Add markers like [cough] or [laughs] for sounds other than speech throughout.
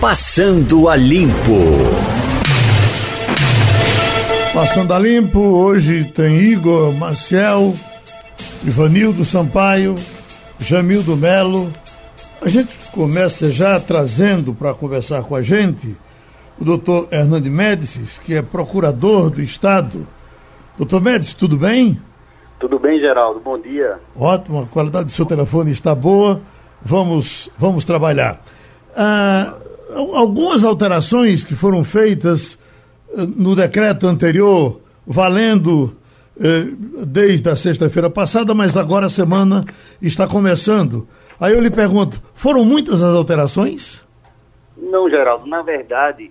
Passando a Limpo. Passando a Limpo, hoje tem Igor Maciel, Ivanildo Sampaio, Jamildo Melo. A gente começa já trazendo para conversar com a gente o doutor Hernando Médicis, que é procurador do Estado. Doutor Médicis, tudo bem? Tudo bem, Geraldo. Bom dia. Ótimo, a qualidade do seu telefone está boa. Vamos, vamos trabalhar. Ah, algumas alterações que foram feitas eh, no decreto anterior, valendo eh, desde a sexta-feira passada, mas agora a semana está começando. Aí eu lhe pergunto, foram muitas as alterações? Não, Geraldo. Na verdade,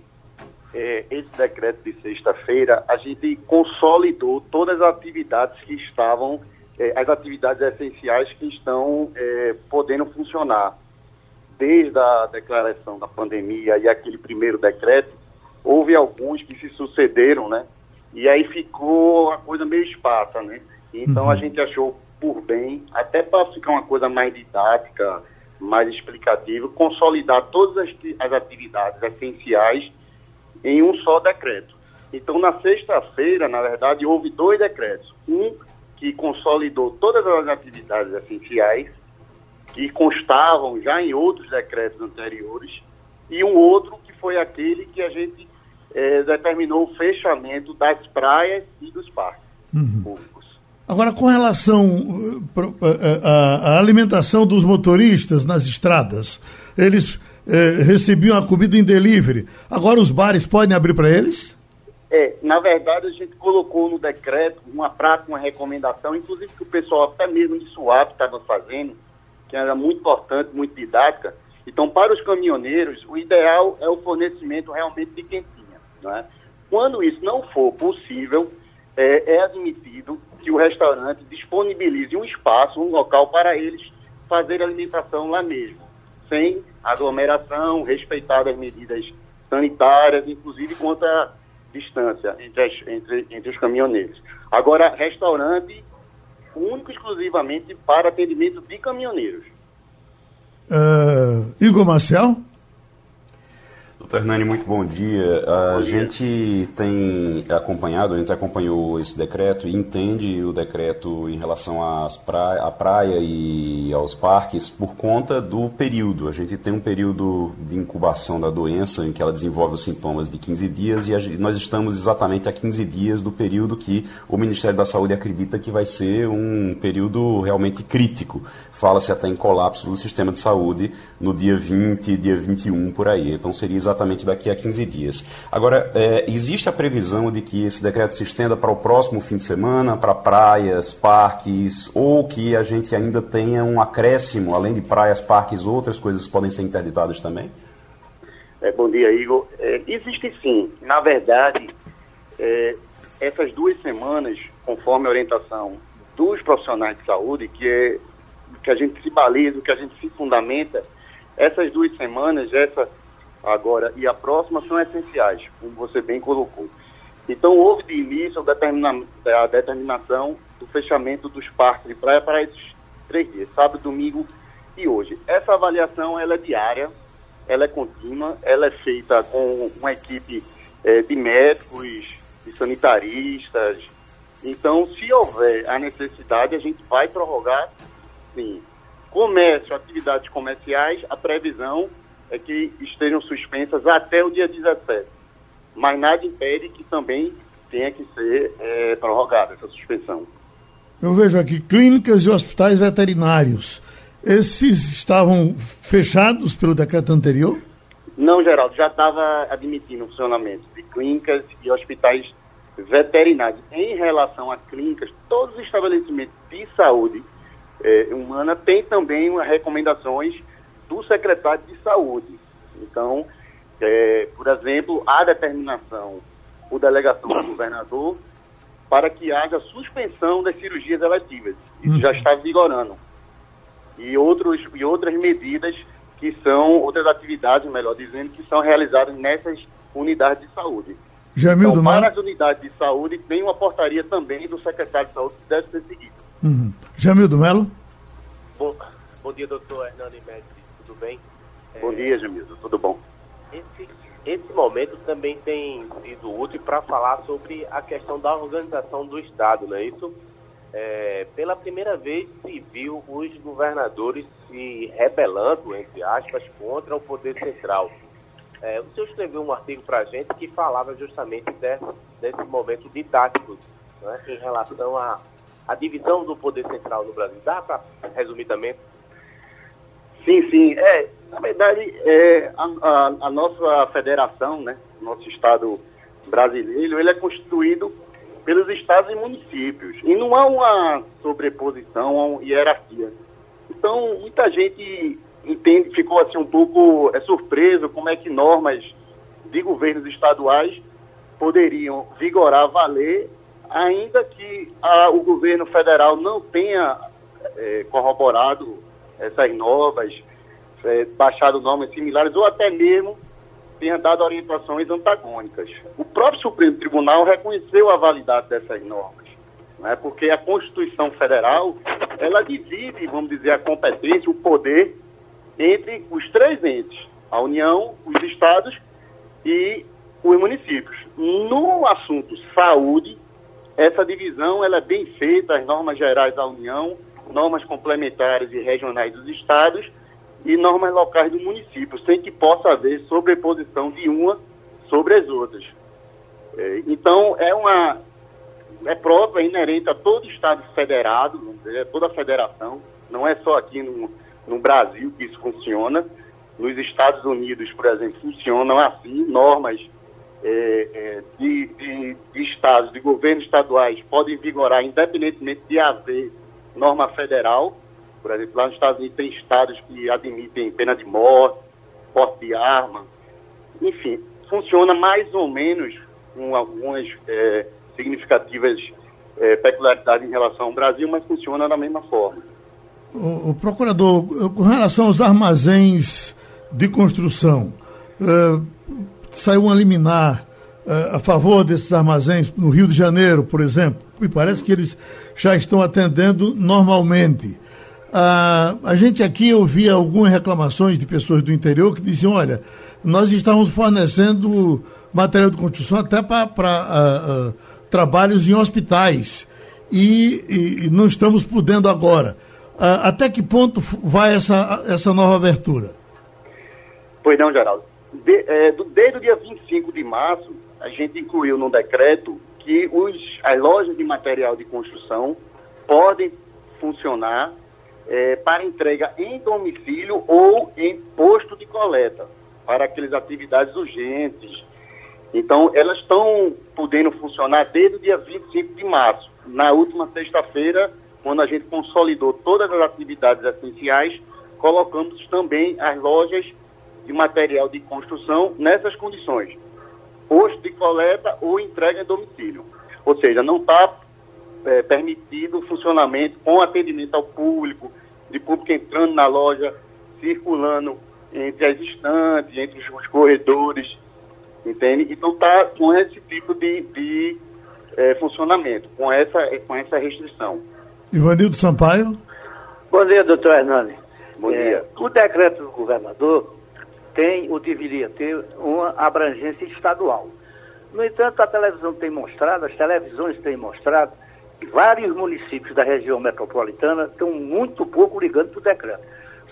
é, esse decreto de sexta-feira, a gente consolidou todas as atividades que estavam, é, as atividades essenciais que estão é, podendo funcionar. Desde a declaração da pandemia e aquele primeiro decreto, houve alguns que se sucederam, né? E aí ficou a coisa meio esparsa, né? Então uhum. a gente achou por bem, até para ficar uma coisa mais didática, mais explicativa, consolidar todas as, as atividades essenciais em um só decreto. Então, na sexta-feira, na verdade, houve dois decretos. Um que consolidou todas as atividades essenciais, que constavam já em outros decretos anteriores, e um outro que foi aquele que a gente é, determinou o fechamento das praias e dos parques uhum. públicos. Agora, com relação à alimentação dos motoristas nas estradas, eles eh, recebiam a comida em delivery. Agora os bares podem abrir para eles? É, na verdade a gente colocou no decreto uma prática, uma recomendação, inclusive que o pessoal até mesmo de SUAP estava fazendo, que era muito importante, muito didática. Então, para os caminhoneiros, o ideal é o fornecimento realmente de quentinha. Né? Quando isso não for possível, é, é admitido que o restaurante disponibilize um espaço, um local para eles fazer alimentação lá mesmo sem aglomeração, respeitadas as medidas sanitárias, inclusive quanto à distância entre, as, entre, entre os caminhoneiros. Agora, restaurante único exclusivamente para atendimento de caminhoneiros. Uh, Igor Marcel? Hernani, muito bom dia. A bom gente dia. tem acompanhado, a gente acompanhou esse decreto e entende o decreto em relação às praia, à praia e aos parques por conta do período. A gente tem um período de incubação da doença em que ela desenvolve os sintomas de 15 dias e nós estamos exatamente a 15 dias do período que o Ministério da Saúde acredita que vai ser um período realmente crítico. Fala-se até em colapso do sistema de saúde no dia 20, dia 21 por aí. Então seria exatamente exatamente daqui a 15 dias. Agora, é, existe a previsão de que esse decreto se estenda para o próximo fim de semana, para praias, parques, ou que a gente ainda tenha um acréscimo, além de praias, parques, outras coisas podem ser interditadas também? É, bom dia, Igor. É, existe sim. Na verdade, é, essas duas semanas, conforme a orientação dos profissionais de saúde, que é que a gente se baliza, que a gente se fundamenta, essas duas semanas, essa agora e a próxima são essenciais, como você bem colocou. Então, houve de início a, determina a determinação do fechamento dos parques de praia para esses três dias, sábado, domingo e hoje. Essa avaliação ela é diária, ela é contínua, ela é feita com uma equipe é, de médicos, de sanitaristas. Então, se houver a necessidade, a gente vai prorrogar, sim. Comércio, atividades comerciais, a previsão é que estejam suspensas até o dia 17. Mas nada impede que também tenha que ser é, prorrogada essa suspensão. Eu vejo aqui clínicas e hospitais veterinários. Esses estavam fechados pelo decreto anterior? Não, Geraldo, já estava admitindo o funcionamento de clínicas e hospitais veterinários. Em relação a clínicas, todos os estabelecimentos de saúde é, humana têm também recomendações do secretário de saúde. Então, é, por exemplo, a determinação por delegação do governador para que haja suspensão das cirurgias eletivas. Isso uhum. já está vigorando. E, outros, e outras medidas que são, outras atividades, melhor dizendo, que são realizadas nessas unidades de saúde. Jamil então, para as unidades de saúde, tem uma portaria também do secretário de saúde que deve ser seguida. Uhum. Jamil do Melo? Bom, bom dia, doutor Hernando Médici bem? Bom dia, Jamildo, tudo bom? Esse momento também tem sido útil para falar sobre a questão da organização do Estado, não é isso? É, pela primeira vez se viu os governadores se rebelando, entre aspas, contra o poder central. É, o senhor escreveu um artigo para a gente que falava justamente desse, desse momento didático né, em relação à, à divisão do poder central no Brasil. Dá para resumir também? Sim, sim. É, na verdade, é, a, a, a, nossa federação, né, nosso Estado brasileiro, ele é constituído pelos estados e municípios. E não há uma sobreposição, uma hierarquia. Então, muita gente entende, ficou assim um pouco é, surpreso como é que normas de governos estaduais poderiam vigorar, valer, ainda que a, o governo federal não tenha é, corroborado essas novas, é, baixado normas similares ou até mesmo tenha dado orientações antagônicas. O próprio Supremo Tribunal reconheceu a validade dessas normas, né, porque a Constituição Federal ela divide, vamos dizer, a competência, o poder entre os três entes, a União, os estados e os municípios. No assunto saúde, essa divisão ela é bem feita, as normas gerais da União normas complementares e regionais dos estados e normas locais do município, sem que possa haver sobreposição de uma sobre as outras. É, então, é uma é própria, inerente a todo Estado federado, é toda a federação, não é só aqui no, no Brasil que isso funciona. Nos Estados Unidos, por exemplo, funcionam assim, normas é, é, de, de, de estados, de governos estaduais podem vigorar independentemente de haver norma federal. Por exemplo, lá nos Estados Unidos tem estados que admitem pena de morte, porte de arma. Enfim, funciona mais ou menos com algumas é, significativas é, peculiaridades em relação ao Brasil, mas funciona da mesma forma. O, o procurador, com relação aos armazéns de construção, é, saiu um liminar é, a favor desses armazéns no Rio de Janeiro, por exemplo, e parece que eles já estão atendendo normalmente. Ah, a gente aqui ouvia algumas reclamações de pessoas do interior que diziam: olha, nós estamos fornecendo material de construção até para ah, ah, trabalhos em hospitais e, e, não estamos podendo agora. Ah, até que ponto vai essa, essa nova abertura? Pois não, Geraldo. De, é, do, desde o dia 25 de março, a gente incluiu no decreto que os, as lojas de material de construção podem funcionar é, para entrega em domicílio ou em posto de coleta, para aquelas atividades urgentes. Então, elas estão podendo funcionar desde o dia 25 de março. Na última sexta-feira, quando a gente consolidou todas as atividades essenciais, colocamos também as lojas de material de construção nessas condições posto de coleta ou entrega em domicílio. Ou seja, não está é, permitido o funcionamento com atendimento ao público, de público entrando na loja, circulando entre as estantes, entre os corredores, entende? Então está com esse tipo de, de é, funcionamento, com essa, com essa restrição. Ivanildo Sampaio. Bom dia, doutor Hernani. Bom é, dia. O decreto do governador tem ou deveria ter uma abrangência estadual. No entanto, a televisão tem mostrado, as televisões têm mostrado, vários municípios da região metropolitana estão muito pouco ligando para o decreto.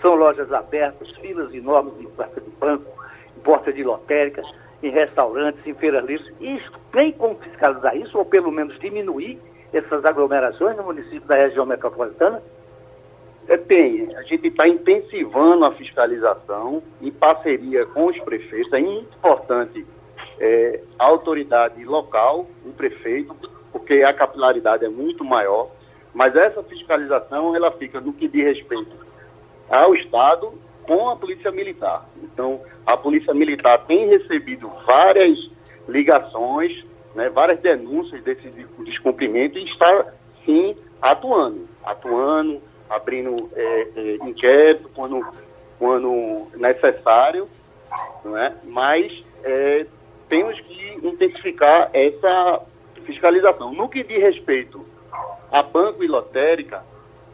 São lojas abertas, filas enormes em porta de banco, em porta de lotéricas, em restaurantes, em feiras livres. Isso tem como fiscalizar isso, ou pelo menos diminuir essas aglomerações no município da região metropolitana? É, tem. A gente está intensivando a fiscalização em parceria com os prefeitos. É importante é, a autoridade local, o prefeito, porque a capilaridade é muito maior. Mas essa fiscalização ela fica no que diz respeito ao Estado com a Polícia Militar. Então, a Polícia Militar tem recebido várias ligações, né, várias denúncias desse descumprimento e está, sim, atuando. Atuando, abrindo é, é, inquérito quando, quando necessário, não é? mas é, temos que intensificar essa fiscalização. No que diz respeito a banco e lotérica,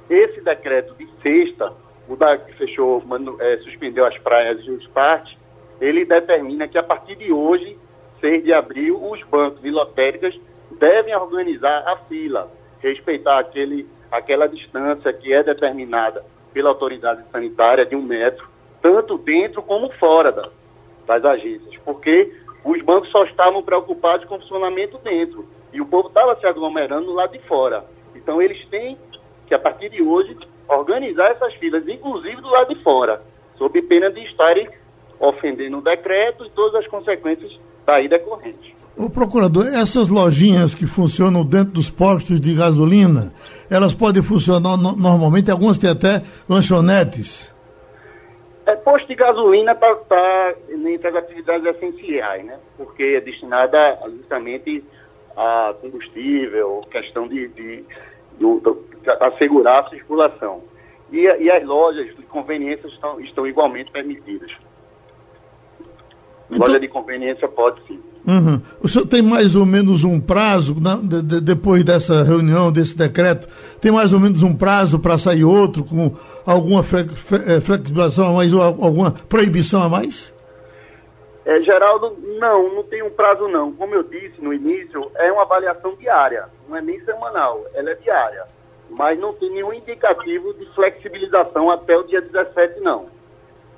esse decreto de sexta, o da que fechou, mano, é, suspendeu as praias e os parques, ele determina que a partir de hoje, 6 de abril, os bancos e lotéricas devem organizar a fila, respeitar aquele, aquela distância que é determinada pela autoridade sanitária de um metro, tanto dentro como fora da, das agências, porque os bancos só estavam preocupados com o funcionamento dentro e o povo estava se aglomerando do lado de fora. Então eles têm que, a partir de hoje, organizar essas filas, inclusive do lado de fora, sob pena de estarem ofendendo o decreto e todas as consequências daí decorrentes. O procurador, essas lojinhas que funcionam dentro dos postos de gasolina, elas podem funcionar no, normalmente, algumas têm até lanchonetes. É, posto de gasolina está tá entre as atividades essenciais, né? Porque é destinada justamente a combustível, questão de, de, de, de assegurar a circulação. E, e, as lojas de conveniência estão, estão igualmente permitidas. Então... Loja de conveniência pode sim. Uhum. O senhor tem mais ou menos um prazo, na, de, de, depois dessa reunião, desse decreto, tem mais ou menos um prazo para sair outro com alguma fle, flexibilização a mais ou alguma proibição a mais? É, Geraldo, não, não tem um prazo não. Como eu disse no início, é uma avaliação diária, não é nem semanal, ela é diária. Mas não tem nenhum indicativo de flexibilização até o dia 17, não.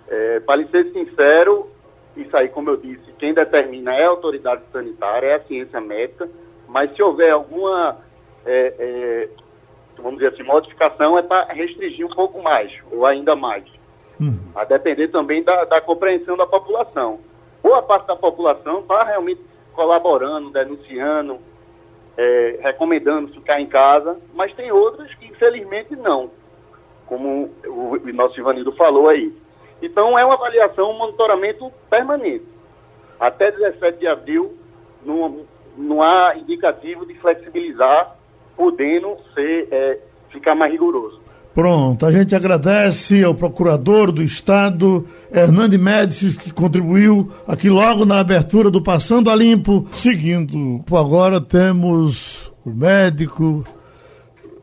É, para lhe ser sincero, isso aí, como eu disse, quem determina é a autoridade sanitária, é a ciência médica, mas se houver alguma, é, é, vamos dizer assim, modificação, é para restringir um pouco mais, ou ainda mais. Uhum. A depender também da, da compreensão da população. Boa parte da população está realmente colaborando, denunciando, é, recomendando ficar em casa, mas tem outras que infelizmente não, como o, nosso Ivanildo falou aí. Então, é uma avaliação, um monitoramento permanente. Até 17 de abril, não, não há indicativo de flexibilizar, podendo ser, é, ficar mais rigoroso. Pronto, a gente agradece ao procurador do Estado, Hernande Médicis, que contribuiu aqui logo na abertura do Passando a Limpo. Seguindo, agora temos o médico,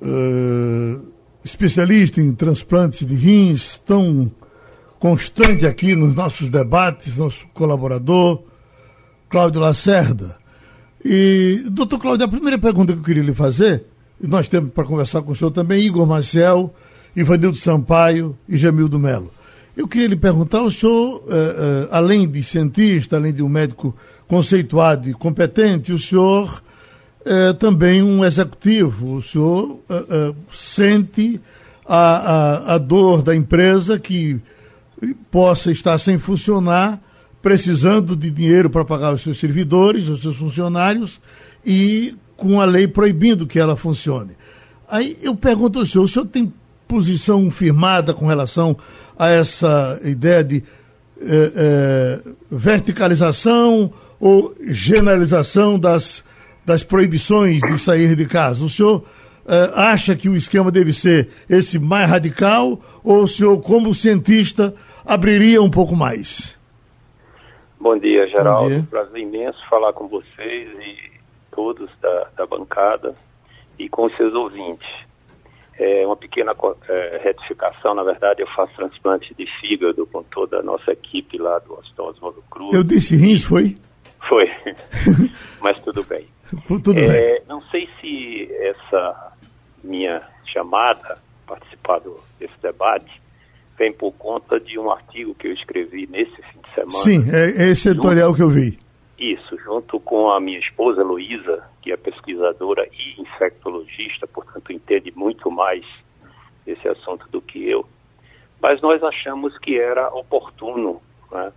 uh, especialista em transplantes de rins, tão constante aqui nos nossos debates, nosso colaborador, Cláudio Lacerda. E, doutor Cláudio, a primeira pergunta que eu queria lhe fazer, nós temos para conversar com o senhor também, Igor Maciel, Ivanildo Sampaio e Jamildo Melo. Eu queria lhe perguntar, o senhor, eh, eh, além de cientista, além de um médico conceituado e competente, o senhor é também um executivo, o senhor sente a, a, a dor da empresa que possa estar sem funcionar, precisando de dinheiro para pagar os seus servidores, os seus funcionários, e com a lei proibindo que ela funcione. Aí eu pergunto ao senhor, o senhor tem posição firmada com relação a essa ideia de eh, eh, verticalização ou generalização das, das proibições de sair de casa? O senhor uh, acha que o esquema deve ser esse mais radical ou o senhor, como cientista, abriria um pouco mais? Bom dia, Geraldo. Bom dia. Prazer imenso falar com vocês e todos da, da bancada e com os seus ouvintes. É uma pequena é, retificação, na verdade, eu faço transplante de fígado com toda a nossa equipe lá do Hospital Oswaldo Cruz. Eu disse rins, foi? Foi, [laughs] mas tudo bem. tudo é, bem. Não sei se essa minha chamada, participar do, desse debate, vem por conta de um artigo que eu escrevi nesse fim de semana. Sim, é, é esse editorial junto, que eu vi. Isso, junto com a minha esposa Luísa, que é pesquisadora e infectologista, portanto entende muito mais esse assunto do que eu. Mas nós achamos que era oportuno né,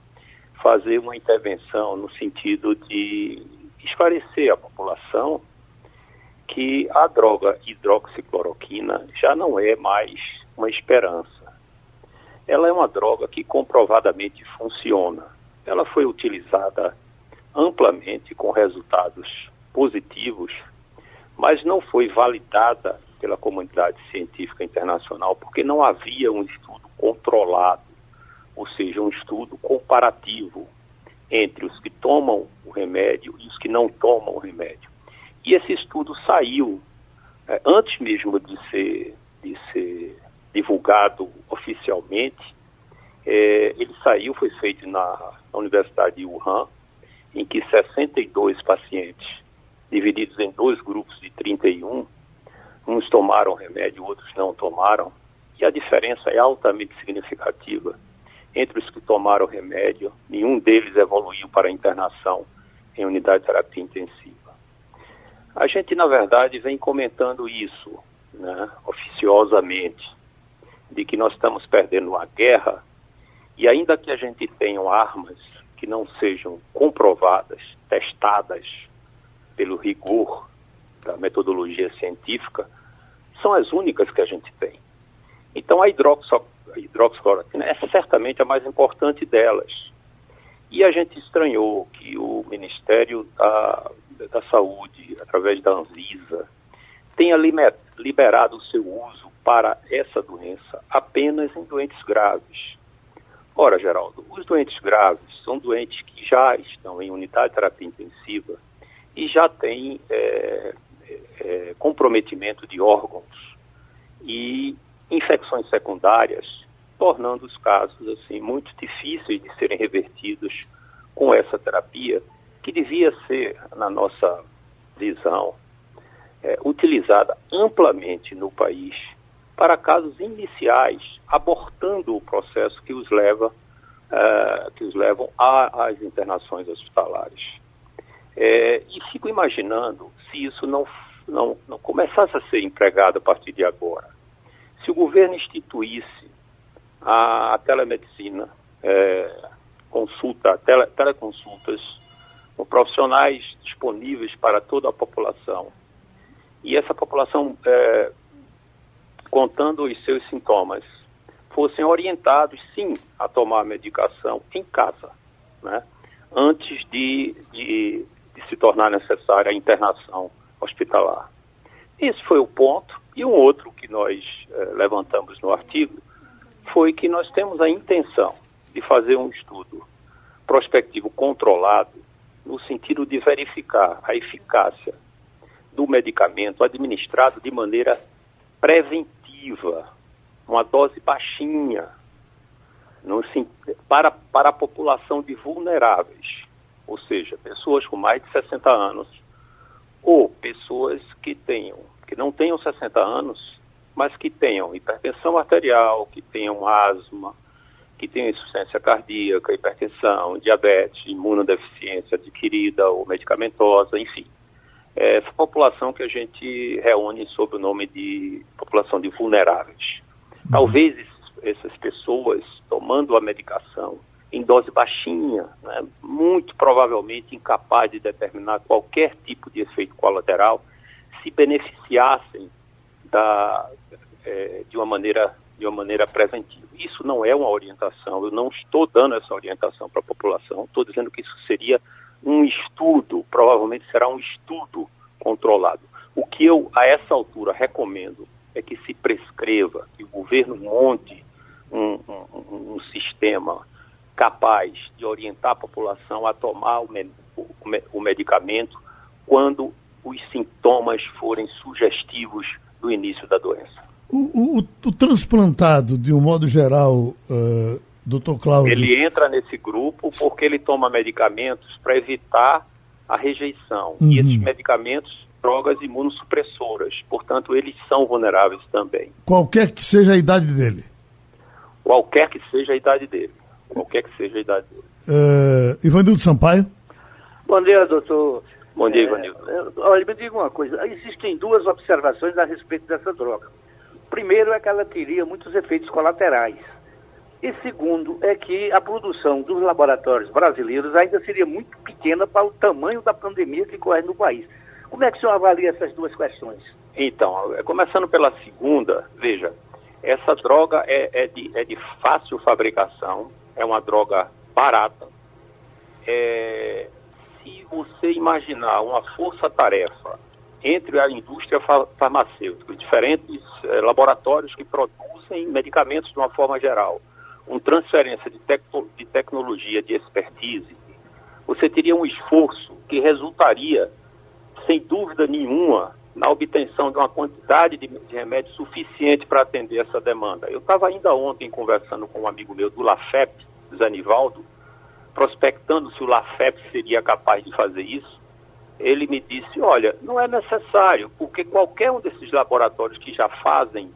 fazer uma intervenção no sentido de esclarecer a população que a droga hidroxicloroquina já não é mais uma esperança. Ela é uma droga que comprovadamente funciona. Ela foi utilizada amplamente com resultados positivos, mas não foi validada pela comunidade científica internacional porque não havia um estudo controlado, ou seja, um estudo comparativo entre os que tomam o remédio e os que não tomam o remédio. E esse estudo saiu é, antes mesmo de ser, de ser divulgado oficialmente. É, ele saiu, foi feito na, na Universidade de Wuhan, em que 62 pacientes, divididos em dois grupos de 31, uns tomaram remédio, outros não tomaram, e a diferença é altamente significativa. Entre os que tomaram remédio, nenhum deles evoluiu para internação em unidade de terapia intensiva. A gente, na verdade, vem comentando isso, né, oficiosamente, de que nós estamos perdendo uma guerra e ainda que a gente tenha armas que não sejam comprovadas, testadas pelo rigor da metodologia científica, são as únicas que a gente tem. Então a, hidroxo, a hidroxicloroquina é certamente a mais importante delas. E a gente estranhou que o Ministério da, da Saúde, através da Anvisa, tenha liberado o seu uso para essa doença apenas em doentes graves. Ora, Geraldo, os doentes graves são doentes que já estão em unidade de terapia intensiva e já têm é, é, comprometimento de órgãos e infecções secundárias, tornando os casos assim muito difíceis de serem revertidos com essa terapia, que devia ser, na nossa visão, é, utilizada amplamente no país para casos iniciais, abortando o processo que os leva, uh, que os levam às internações hospitalares. É, e fico imaginando se isso não, não, não começasse a ser empregado a partir de agora. Se o governo instituísse a, telemedicina, é, consulta, tele, teleconsultas com profissionais disponíveis para toda a população, e essa população é, contando os seus sintomas, fossem orientados, sim, a tomar a medicação em casa, né? antes de, de, de se tornar necessária a internação hospitalar. Esse foi o ponto. E um outro que nós eh, levantamos no artigo foi que nós temos a intenção de fazer um estudo prospectivo controlado no sentido de verificar a eficácia do medicamento administrado de maneira preventiva uma dose baixinha, no, para, para a população de vulneráveis, ou seja, pessoas com mais de 60 anos, ou pessoas que tenham, que não tenham 60 anos, mas que tenham hipertensão arterial, que tenham asma, que tenham insuficiência cardíaca, hipertensão, diabetes, imunodeficiência adquirida ou medicamentosa, enfim. É essa população que a gente reúne sob o nome de população de vulneráveis. Uhum. Talvez essas pessoas tomando a medicação em dose baixinha, né, muito provavelmente incapaz de determinar qualquer tipo de efeito colateral, se beneficiassem da, é, de uma maneira de uma maneira preventiva. Isso não é uma orientação. Eu não estou dando essa orientação para a população. Estou dizendo que isso seria um estudo, provavelmente será um estudo controlado. O que eu, a essa altura, recomendo é que se prescreva, que o governo monte um, um, um sistema capaz de orientar a população a tomar o, o, o medicamento quando os sintomas forem sugestivos do início da doença. O, o, o transplantado, de um modo geral, uh, doutor Cláudio. Ele entra nesse grupo porque ele toma medicamentos para evitar a rejeição. Uhum. E esses medicamentos, drogas imunossupressoras, portanto, eles são vulneráveis também. Qualquer que seja a idade dele. Qualquer que seja a idade dele. Qualquer que seja a idade dele. Uh, Ivanildo Sampaio. Bom dia, doutor. Bom dia, Ivanildo. É, olha, me diga uma coisa. Existem duas observações a respeito dessa droga. Primeiro é que ela teria muitos efeitos colaterais. E segundo, é que a produção dos laboratórios brasileiros ainda seria muito pequena para o tamanho da pandemia que corre no país. Como é que o senhor avalia essas duas questões? Então, começando pela segunda, veja, essa droga é, é, de, é de, fácil fabricação, é uma droga barata. É, se você imaginar uma força-tarefa entre a indústria farmacêutica, diferentes é, laboratórios que produzem medicamentos de uma forma geral, uma transferência de, de tecnologia, de expertise, você teria um esforço que resultaria, sem dúvida nenhuma, na obtenção de uma quantidade de, de remédio suficiente para atender essa demanda. Eu estava ainda ontem conversando com um amigo meu do LAFEP, Zanivaldo, prospectando se o LAFEP seria capaz de fazer isso. Ele me disse, olha, não é necessário, porque qualquer um desses laboratórios que já fazem,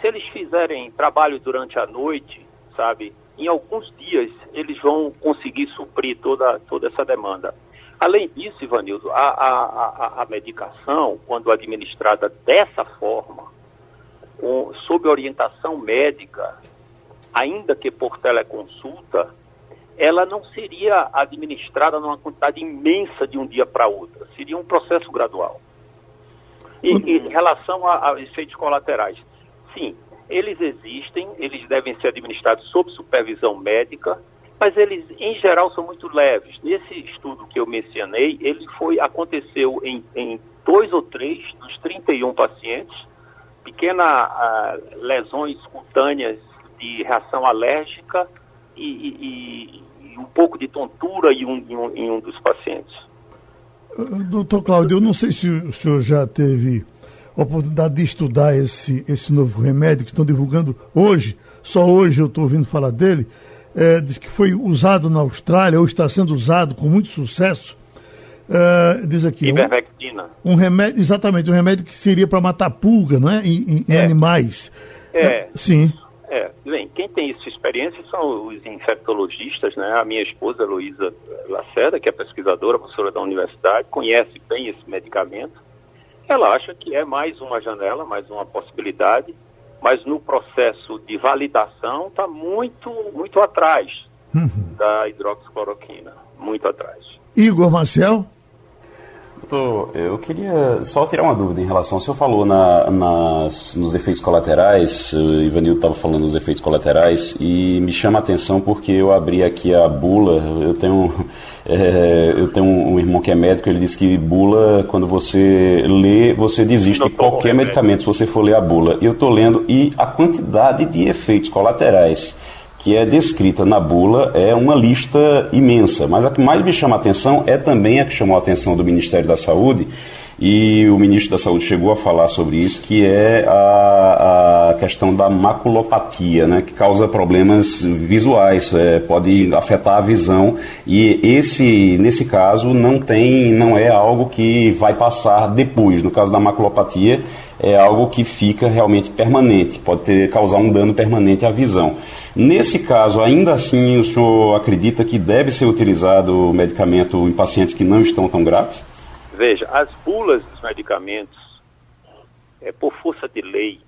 se eles fizerem trabalho durante a noite, sabe, em alguns dias eles vão conseguir suprir toda, toda essa demanda. Além disso, Ivanildo, a, a, a, a medicação, quando administrada dessa forma, com, sob orientação médica, ainda que por teleconsulta, ela não seria administrada numa quantidade imensa de um dia para outro. Seria um processo gradual. E, em relação a, a efeitos colaterais, sim, eles existem, eles devem ser administrados sob supervisão médica, mas eles, em geral, são muito leves. Nesse estudo que eu mencionei, ele foi, aconteceu em, em dois ou três dos 31 pacientes, pequenas uh, lesões cutâneas de reação alérgica e, e, e, um pouco de tontura em um, em um, em um dos pacientes. Doutor Cláudio, eu não sei se o senhor já teve oportunidade de estudar esse, esse novo remédio que estão divulgando hoje, só hoje eu estou ouvindo falar dele, é, diz que foi usado na Austrália, ou está sendo usado com muito sucesso. É, diz aqui. Ivermectina. Um, um, remédio, exatamente, um remédio que seria para matar pulga, não é? Em, em é. animais. É. é. Sim. É, bem, quem tem essa experiência são os infectologistas, né? A minha esposa, Luísa Lacerda, que é pesquisadora, professora da universidade, conhece bem esse medicamento. Ela acha que é mais uma janela, mais uma possibilidade mas no processo de validação está muito, muito atrás uhum. da hidroxicloroquina, muito atrás. Igor Marcel? Doutor, eu queria só tirar uma dúvida em relação. O senhor falou na, nas, nos efeitos colaterais, o Ivanildo estava falando nos efeitos colaterais, e me chama a atenção porque eu abri aqui a bula. Eu tenho, é, [laughs] eu tenho um, irmão que é médico, ele disse que bula, quando você lê, você desiste de qualquer medicamento se você for ler a bula. Eu estou lendo, e a quantidade de efeitos colaterais que é descrita na bula é uma lista imensa, mas a que mais me chama a atenção é também a que chamou a atenção do Ministério da Saúde, e o ministro da Saúde chegou a falar sobre isso, que é a, a questão da maculopatia, né, que causa problemas visuais, é, pode afetar a visão, e esse, nesse caso, não tem, não é algo que vai passar depois. No caso da maculopatia, é algo que fica realmente permanente, pode ter, causar um dano permanente à visão. Nesse caso, ainda assim, o senhor acredita que deve ser utilizado o medicamento em pacientes que não estão tão graves? Veja, as bulas dos medicamentos, é, por força de lei,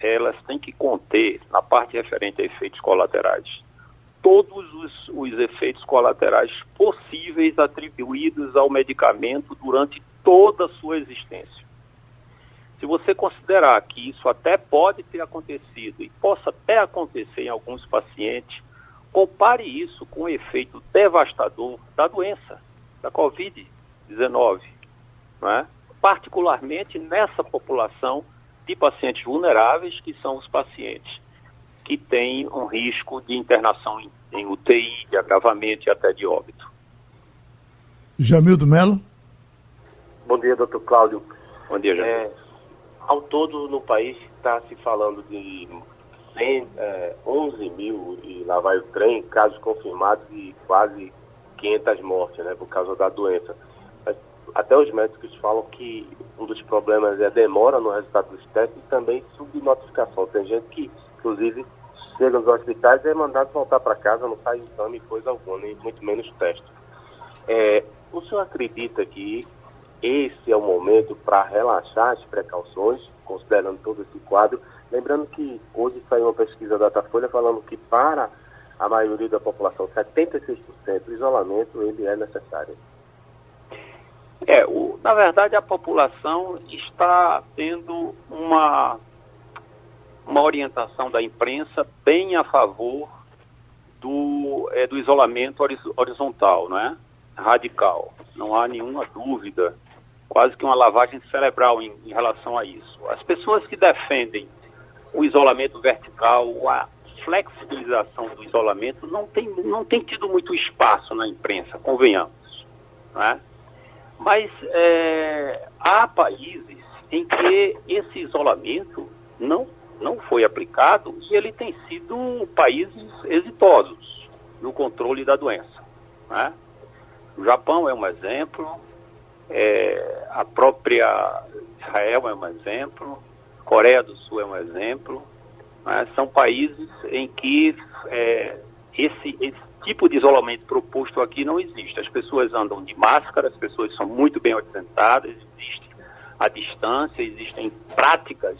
elas têm que conter, na parte referente a efeitos colaterais, todos os, os efeitos colaterais possíveis atribuídos ao medicamento durante toda a sua existência. Se você considerar que isso até pode ter acontecido e possa até acontecer em alguns pacientes, compare isso com o efeito devastador da doença, da Covid-19, é? particularmente nessa população de pacientes vulneráveis, que são os pacientes que têm um risco de internação em, em UTI, de agravamento e até de óbito. Jamildo Melo. Bom dia, doutor Cláudio. Bom dia, Jamildo. É, ao todo, no país, está se falando de 100, é, 11 mil, e lá vai o trem, casos confirmados e quase 500 mortes, né, por causa da doença. Mas, até os médicos falam que um dos problemas é a demora no resultado dos testes e também subnotificação. Tem gente que, inclusive, chega nos hospitais e é mandado voltar para casa, não faz exame, coisa alguma, nem muito menos teste. É, o senhor acredita que esse é o momento para relaxar as precauções, considerando todo esse quadro. Lembrando que hoje saiu uma pesquisa da Datafolha falando que para a maioria da população, 76%, o isolamento ele é necessário. É, o, na verdade a população está tendo uma, uma orientação da imprensa bem a favor do, é, do isolamento horizontal, não é? radical. Não há nenhuma dúvida quase que uma lavagem cerebral em, em relação a isso. As pessoas que defendem o isolamento vertical, a flexibilização do isolamento, não tem, não tem tido muito espaço na imprensa, convenhamos. Né? Mas é, há países em que esse isolamento não, não foi aplicado e ele tem sido países exitosos no controle da doença. Né? O Japão é um exemplo, é, a própria Israel é um exemplo, Coreia do Sul é um exemplo. Né? São países em que é, esse, esse tipo de isolamento proposto aqui não existe. As pessoas andam de máscara, as pessoas são muito bem orientadas, existe a distância, existem práticas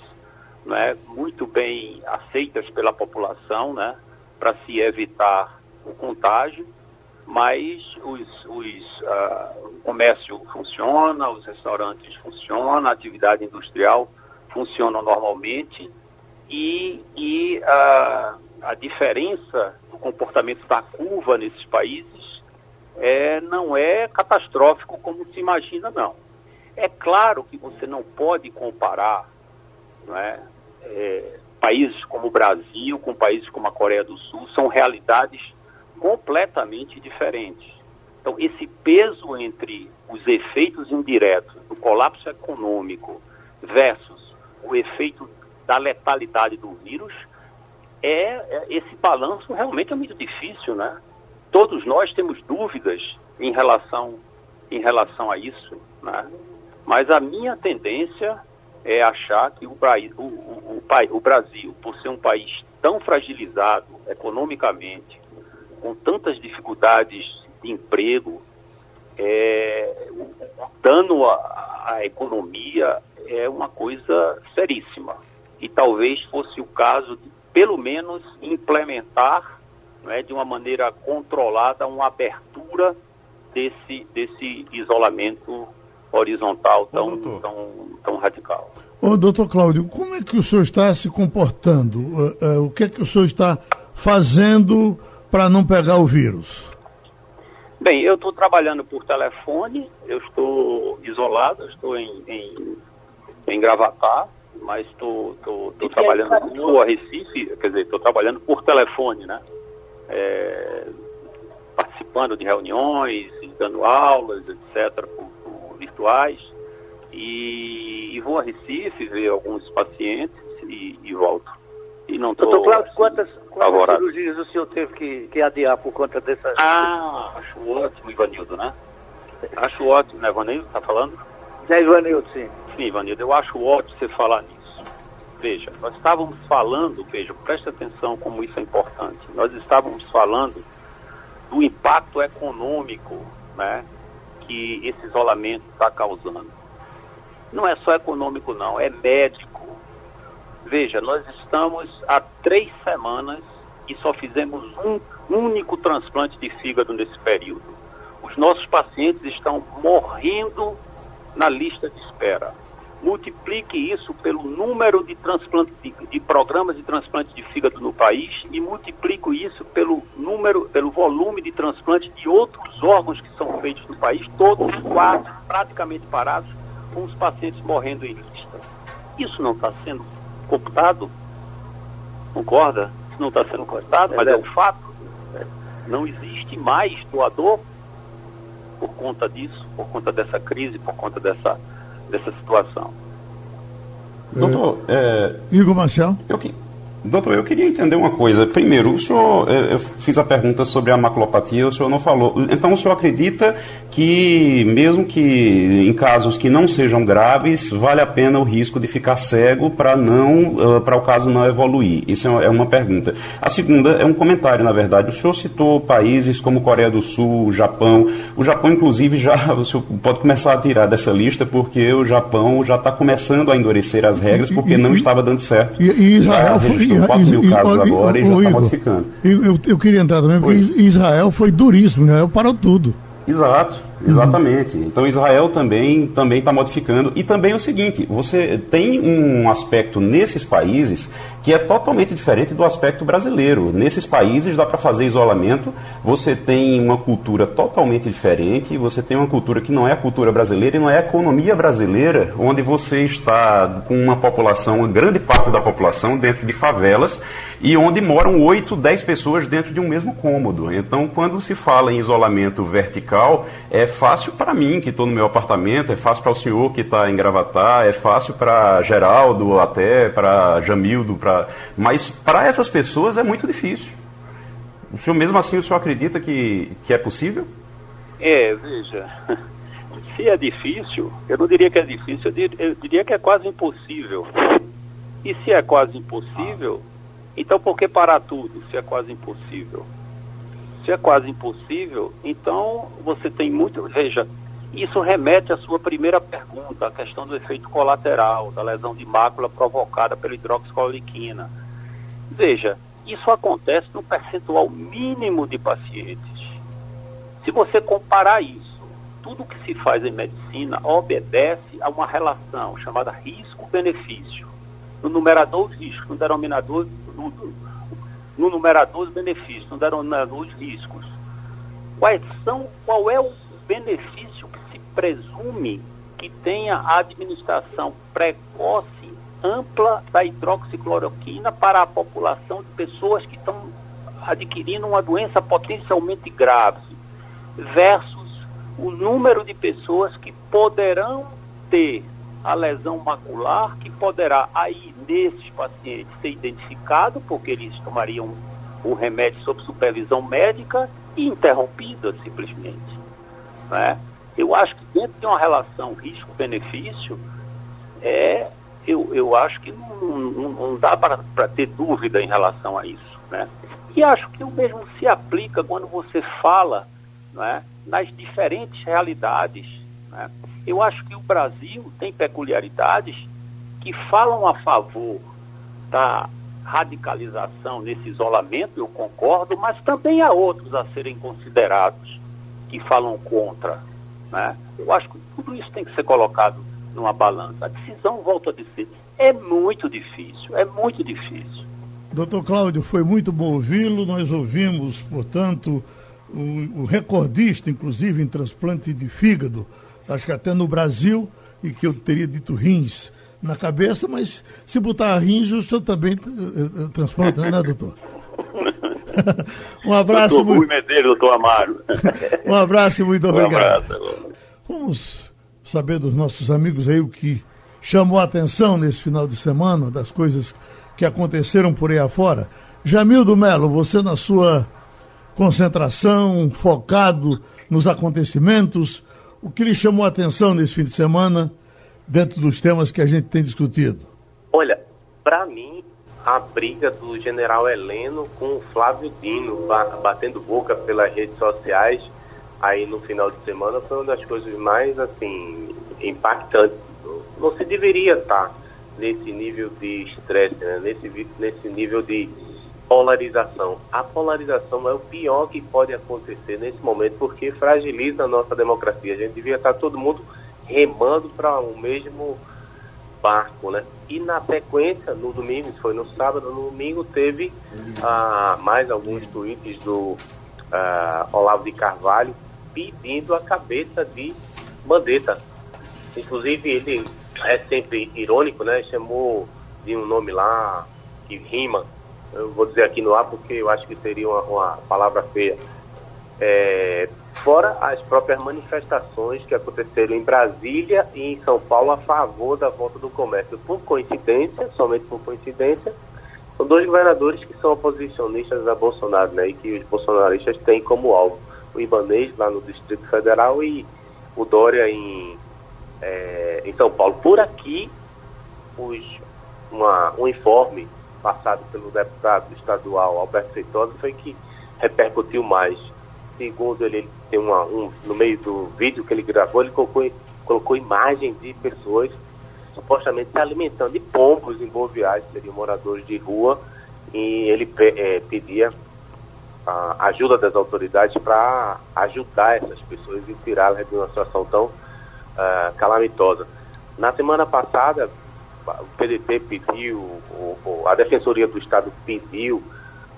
né, muito bem aceitas pela população né, para se evitar o contágio, mas os, os, uh, o comércio funciona, os restaurantes funcionam, a atividade industrial funciona normalmente e, e uh, a diferença do comportamento da curva nesses países é, não é catastrófico como se imagina, não. É claro que você não pode comparar não é, é, países como o Brasil com países como a Coreia do Sul, são realidades completamente diferentes. Então, esse peso entre os efeitos indiretos do colapso econômico versus o efeito da letalidade do vírus é, é, esse balanço realmente é muito difícil, né? Todos nós temos dúvidas em relação em relação a isso, né? Mas a minha tendência é achar que o, o, o, o Brasil, por ser um país tão fragilizado economicamente, com tantas dificuldades de emprego, é, o, dano à, à economia é uma coisa seríssima. E talvez fosse o caso de pelo menos implementar né, de uma maneira controlada uma abertura desse, desse isolamento horizontal tão, Ô, tão, tão radical. Ô, doutor Cláudio, como é que o senhor está se comportando? Uh, uh, o que é que o senhor está fazendo para não pegar o vírus? Bem, eu estou trabalhando por telefone, eu estou isolado, estou em, em, em Gravatar, mas estou trabalhando no Recife, quer dizer, estou trabalhando por telefone, né? É, participando de reuniões, dando aulas, etc., por, por virtuais. E, e, vou a Recife ver alguns pacientes e, e volto. E não estou. Doutor Cláudio, assim, quantas, quantas cirurgias o senhor teve que, que adiar por conta dessa. Ah, acho ótimo, Ivanildo, né? Acho ótimo, né, Ivanildo? Está falando? É, Ivanildo, sim. Sim, Ivanildo, eu acho ótimo você falar nisso. Veja, nós estávamos falando, veja, preste atenção como isso é importante. Nós estávamos falando do impacto econômico né, que esse isolamento está causando. Não é só econômico, não, é médico. Veja, nós estamos há três semanas e só fizemos um único transplante de fígado nesse período. Os nossos pacientes estão morrendo na lista de espera multiplique isso pelo número de, transplante, de, de, programas de transplante de fígado no país e multiplique isso pelo número, pelo volume de transplante de outros órgãos que são feitos no país, todos quatro praticamente parados, com os pacientes morrendo em lista. Isso não está sendo computado? Concorda? Isso não está sendo computado, mas é um fato. Não existe mais doador por conta disso, por conta dessa crise, por conta dessa dessa situação. Doutor, é, Igor Marcel? Eu, Doutor, eu queria entender uma coisa. Primeiro, o senhor, eu fiz a pergunta sobre a maculopatia, o senhor não falou. Então, o senhor acredita que, mesmo que em casos que não sejam graves, vale a pena o risco de ficar cego para não, para o caso não evoluir? Isso é uma é pergunta. A segunda é um comentário, na verdade. O senhor citou países como Coreia do Sul, Japão. O Japão, inclusive, já [laughs] o senhor pode começar a tirar dessa lista, porque o Japão já está começando a endurecer as regras, porque não estava dando certo. E, e Israel foi 4 mil casos agora e, já está modificando. Eu, eu, queria entrar também, porque Israel foi duríssimo, Israel parou tudo. Exato. Exatamente. Então Israel também também está modificando e também é o seguinte: você tem um aspecto nesses países que é totalmente diferente do aspecto brasileiro. Nesses países dá para fazer isolamento. Você tem uma cultura totalmente diferente. Você tem uma cultura que não é a cultura brasileira e não é a economia brasileira, onde você está com uma população, uma grande parte da população dentro de favelas e onde moram 8, 10 pessoas dentro de um mesmo cômodo. Então, quando se fala em isolamento vertical, é fácil para mim, que estou no meu apartamento, é fácil para o senhor que está em Gravatar, é fácil para Geraldo, até para Jamildo, pra... mas para essas pessoas é muito difícil. O senhor mesmo assim, o senhor acredita que, que é possível? É, veja, [laughs] se é difícil, eu não diria que é difícil, eu diria, eu diria que é quase impossível. E se é quase impossível, então por que parar tudo se é quase impossível? Se é quase impossível, então você tem muito. Veja, isso remete à sua primeira pergunta, a questão do efeito colateral, da lesão de mácula provocada pela hidroxicloroquina. Veja, isso acontece no percentual mínimo de pacientes. Se você comparar isso, tudo que se faz em medicina obedece a uma relação chamada risco-benefício. No numerador, os riscos, no denominador, no, no numerador os benefícios, no denominador os riscos. Quais são, qual é o benefício que se presume que tenha a administração precoce, ampla da hidroxicloroquina para a população de pessoas que estão adquirindo uma doença potencialmente grave, versus o número de pessoas que poderão ter a lesão macular, que poderá aí desses pacientes ser identificado, porque eles tomariam o remédio sob supervisão médica e interrompida simplesmente. Né? Eu acho que dentro de uma relação risco-benefício, é, eu, eu acho que não, não, não dá para ter dúvida em relação a isso. Né? E acho que o mesmo se aplica quando você fala né, nas diferentes realidades. Né? Eu acho que o Brasil tem peculiaridades que falam a favor da radicalização nesse isolamento, eu concordo, mas também há outros a serem considerados que falam contra. Né? Eu acho que tudo isso tem que ser colocado numa balança. A decisão, volto a dizer, é muito difícil, é muito difícil. Doutor Cláudio, foi muito bom ouvi-lo. Nós ouvimos, portanto, o, o recordista, inclusive, em transplante de fígado, acho que até no Brasil, e que eu teria dito rins na cabeça, mas se botar rins, o senhor também uh, transplanta, né, doutor? [laughs] um abraço. Doutor muito... Medeiros, doutor Amaro. um abraço e muito obrigado. Um abraço. Vamos saber dos nossos amigos aí o que chamou a atenção nesse final de semana, das coisas que aconteceram por aí afora. Jamildo Melo, você na sua concentração, focado nos acontecimentos, o que lhe chamou a atenção nesse fim de semana, dentro dos temas que a gente tem discutido? Olha, para mim, a briga do general Heleno com o Flávio Dino, batendo boca pelas redes sociais, aí no final de semana, foi uma das coisas mais, assim, impactantes. Não se deveria estar nesse nível de estresse, né? nesse, nesse nível de polarização. A polarização é o pior que pode acontecer nesse momento, porque fragiliza a nossa democracia. A gente devia estar todo mundo remando para o mesmo barco, né? E na sequência, no domingo, isso foi no sábado, no domingo teve ah, mais alguns tweets do ah, Olavo de Carvalho pedindo a cabeça de Mandetta. Inclusive, ele é sempre irônico, né? Chamou de um nome lá que rima eu vou dizer aqui no ar porque eu acho que seria uma, uma palavra feia. É, fora as próprias manifestações que aconteceram em Brasília e em São Paulo a favor da volta do comércio. Por coincidência, somente por coincidência, são dois governadores que são oposicionistas a Bolsonaro, né, e que os bolsonaristas têm como alvo. O Ibanês, lá no Distrito Federal, e o Dória em, é, em São Paulo. Por aqui, os, uma, um informe passado pelo deputado estadual Alberto Feitosa foi que repercutiu mais. Segundo ele, ele tem uma, um, no meio do vídeo que ele gravou, ele colocou, colocou imagens de pessoas supostamente se alimentando de pombos em Boa Viagem, seriam moradores de rua, e ele é, pedia a ajuda das autoridades para ajudar essas pessoas e tirá-las de uma situação tão uh, calamitosa. Na semana passada, o PDT pediu, a Defensoria do Estado pediu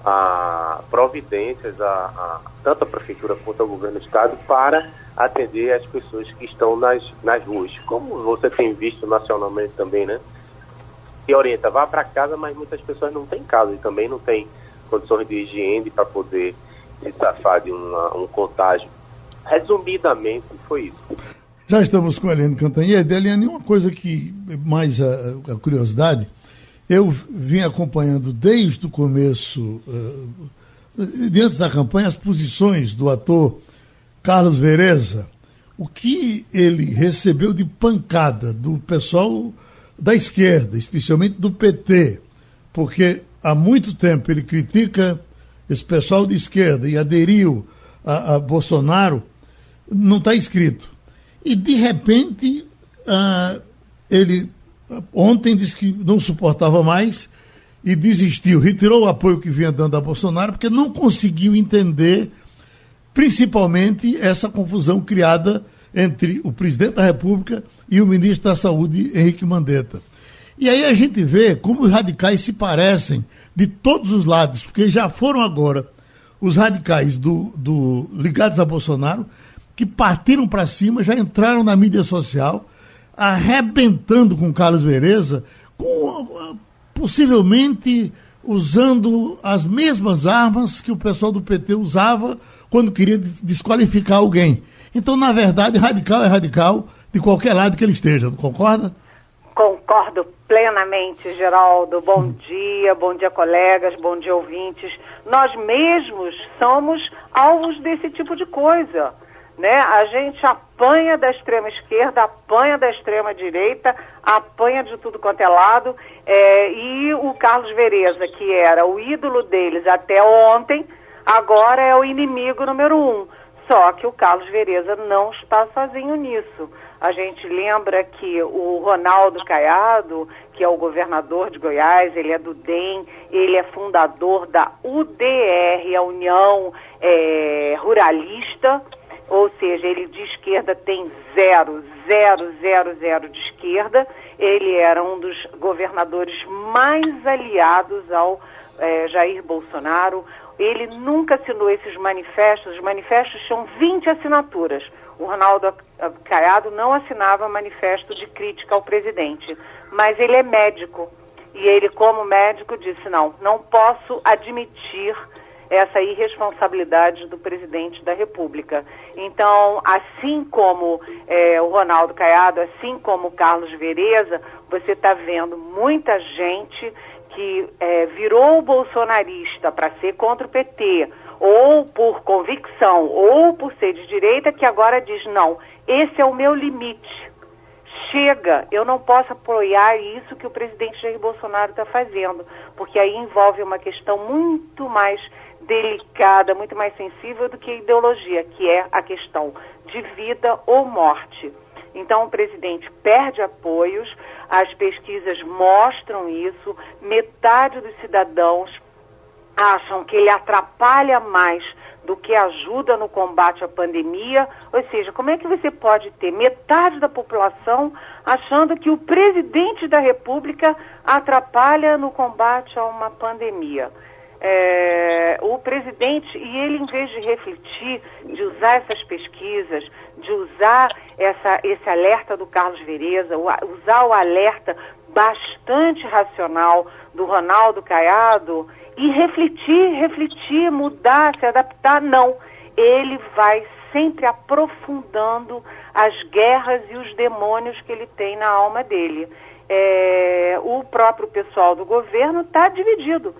a providências, a, a, tanto a Prefeitura quanto ao Governo do Estado, para atender as pessoas que estão nas, nas ruas. Como você tem visto nacionalmente também, né? E orienta, vá para casa, mas muitas pessoas não têm casa e também não têm condições de higiene para poder se safar de uma, um contágio. resumidamente, foi isso. Já estamos com a Eliane Cantanhede. Eliane, uma coisa que, mais a, a, curiosidade, eu vim acompanhando desde o começo, uh, diante da campanha, as posições do ator Carlos Vereza, o que ele recebeu de pancada do pessoal da esquerda, especialmente do PT, porque há muito tempo ele critica esse pessoal de esquerda e aderiu a, a Bolsonaro, não está escrito. E de repente uh, ele ontem disse que não suportava mais e desistiu, retirou o apoio que vinha dando a Bolsonaro, porque não conseguiu entender principalmente essa confusão criada entre o presidente da República e o ministro da Saúde, Henrique Mandetta. E aí a gente vê como os radicais se parecem de todos os lados, porque já foram agora os radicais do, do ligados a Bolsonaro que partiram para cima, já entraram na mídia social, arrebentando com Carlos Vereza, com, possivelmente usando as mesmas armas que o pessoal do PT usava quando queria desqualificar alguém. Então, na verdade, radical é radical de qualquer lado que ele esteja, concorda? Concordo plenamente, Geraldo. Bom dia, bom dia, colegas, bom dia, ouvintes. Nós mesmos somos alvos desse tipo de coisa. Né? A gente apanha da extrema esquerda, apanha da extrema direita, apanha de tudo quanto é lado. É, e o Carlos Vereza, que era o ídolo deles até ontem, agora é o inimigo número um. Só que o Carlos Vereza não está sozinho nisso. A gente lembra que o Ronaldo Caiado, que é o governador de Goiás, ele é do DEM, ele é fundador da UDR, a União é, Ruralista, ou seja, ele de esquerda tem zero, zero, zero, zero de esquerda. Ele era um dos governadores mais aliados ao é, Jair Bolsonaro. Ele nunca assinou esses manifestos. Os manifestos tinham 20 assinaturas. O Ronaldo Caiado não assinava manifesto de crítica ao presidente, mas ele é médico. E ele, como médico, disse: não, não posso admitir essa irresponsabilidade do presidente da República. Então, assim como é, o Ronaldo Caiado, assim como o Carlos Vereza, você está vendo muita gente que é, virou bolsonarista para ser contra o PT, ou por convicção, ou por ser de direita, que agora diz: não, esse é o meu limite. Chega, eu não posso apoiar isso que o presidente Jair Bolsonaro está fazendo, porque aí envolve uma questão muito mais delicada, muito mais sensível do que a ideologia, que é a questão de vida ou morte. Então, o presidente perde apoios, as pesquisas mostram isso, metade dos cidadãos acham que ele atrapalha mais do que ajuda no combate à pandemia. Ou seja, como é que você pode ter metade da população achando que o presidente da República atrapalha no combate a uma pandemia? É, o presidente, e ele, em vez de refletir, de usar essas pesquisas, de usar essa, esse alerta do Carlos Vereza, usar o alerta bastante racional do Ronaldo Caiado e refletir, refletir, mudar, se adaptar, não. Ele vai sempre aprofundando as guerras e os demônios que ele tem na alma dele. É, o próprio pessoal do governo está dividido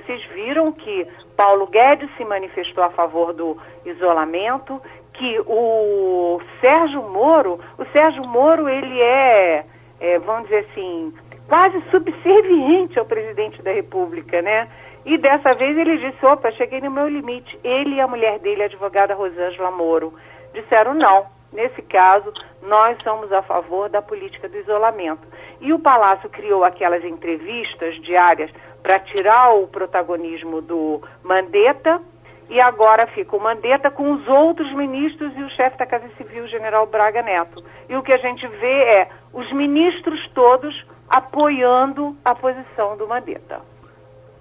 vocês viram que Paulo Guedes se manifestou a favor do isolamento, que o Sérgio Moro, o Sérgio Moro, ele é, é vamos dizer assim, quase subserviente ao presidente da República, né? E dessa vez ele disse, opa, cheguei no meu limite. Ele e a mulher dele, a advogada Rosângela Moro, disseram não. Nesse caso, nós somos a favor da política do isolamento. E o Palácio criou aquelas entrevistas diárias para tirar o protagonismo do Mandetta e agora fica o Mandetta com os outros ministros e o chefe da Casa Civil, o general Braga Neto. E o que a gente vê é os ministros todos apoiando a posição do Mandetta.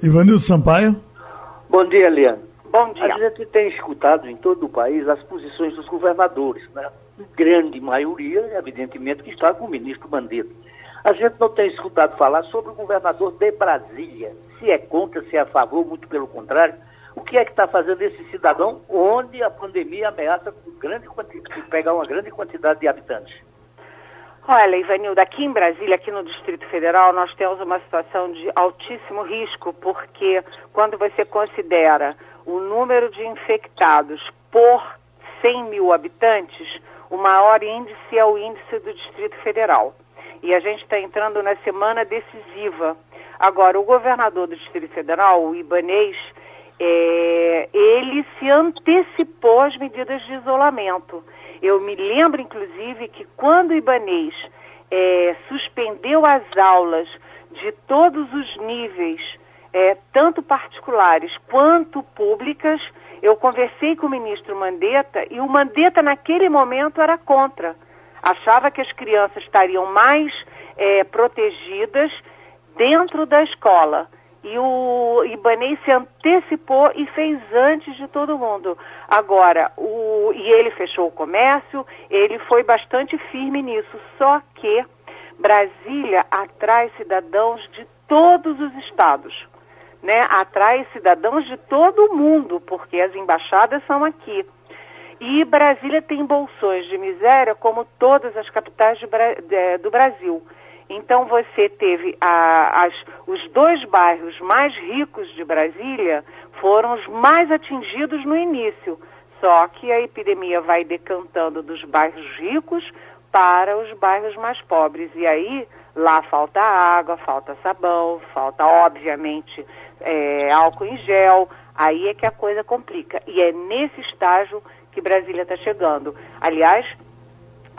Ivanildo Sampaio. Bom dia, Liane. Bom dia. A gente tem escutado em todo o país as posições dos governadores, né? Grande maioria, evidentemente, que está com o ministro Mandetta. A gente não tem escutado falar sobre o governador de Brasília, se é contra, se é a favor, muito pelo contrário. O que é que está fazendo esse cidadão onde a pandemia ameaça grande pegar uma grande quantidade de habitantes? Olha, Ivanildo, aqui em Brasília, aqui no Distrito Federal, nós temos uma situação de altíssimo risco, porque quando você considera o número de infectados por 100 mil habitantes, o maior índice é o índice do Distrito Federal. E a gente está entrando na semana decisiva. Agora, o governador do Distrito Federal, o Ibanês, é, ele se antecipou às medidas de isolamento. Eu me lembro, inclusive, que quando o Ibanês é, suspendeu as aulas de todos os níveis, é, tanto particulares quanto públicas, eu conversei com o ministro Mandetta e o Mandetta, naquele momento, era contra. Achava que as crianças estariam mais é, protegidas dentro da escola. E o Ibanez se antecipou e fez antes de todo mundo. Agora, o, e ele fechou o comércio, ele foi bastante firme nisso. Só que Brasília atrai cidadãos de todos os estados. Né? Atrai cidadãos de todo o mundo, porque as embaixadas são aqui. E Brasília tem bolsões de miséria como todas as capitais de, de, do Brasil. Então você teve a, as, os dois bairros mais ricos de Brasília foram os mais atingidos no início. Só que a epidemia vai decantando dos bairros ricos para os bairros mais pobres. E aí lá falta água, falta sabão, falta, obviamente, é, álcool em gel. Aí é que a coisa complica. E é nesse estágio que Brasília está chegando. Aliás,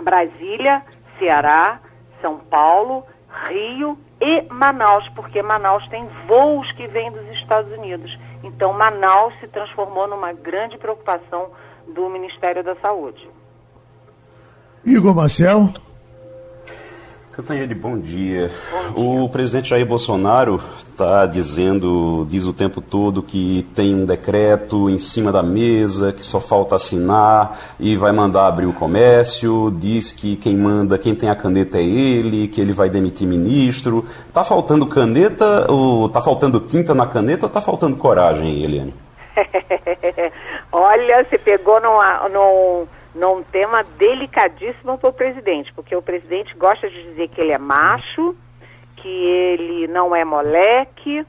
Brasília, Ceará, são Paulo, Rio e Manaus, porque Manaus tem voos que vêm dos Estados Unidos. Então, Manaus se transformou numa grande preocupação do Ministério da Saúde. Igor Marcel. Cantanhede, bom dia. bom dia. O presidente Jair Bolsonaro está dizendo, diz o tempo todo que tem um decreto em cima da mesa, que só falta assinar e vai mandar abrir o comércio, diz que quem manda, quem tem a caneta é ele, que ele vai demitir ministro. Tá faltando caneta, ou tá faltando tinta na caneta ou tá faltando coragem, Eliane? [laughs] Olha, você pegou numa, num num tema delicadíssimo para o presidente, porque o presidente gosta de dizer que ele é macho, que ele não é moleque,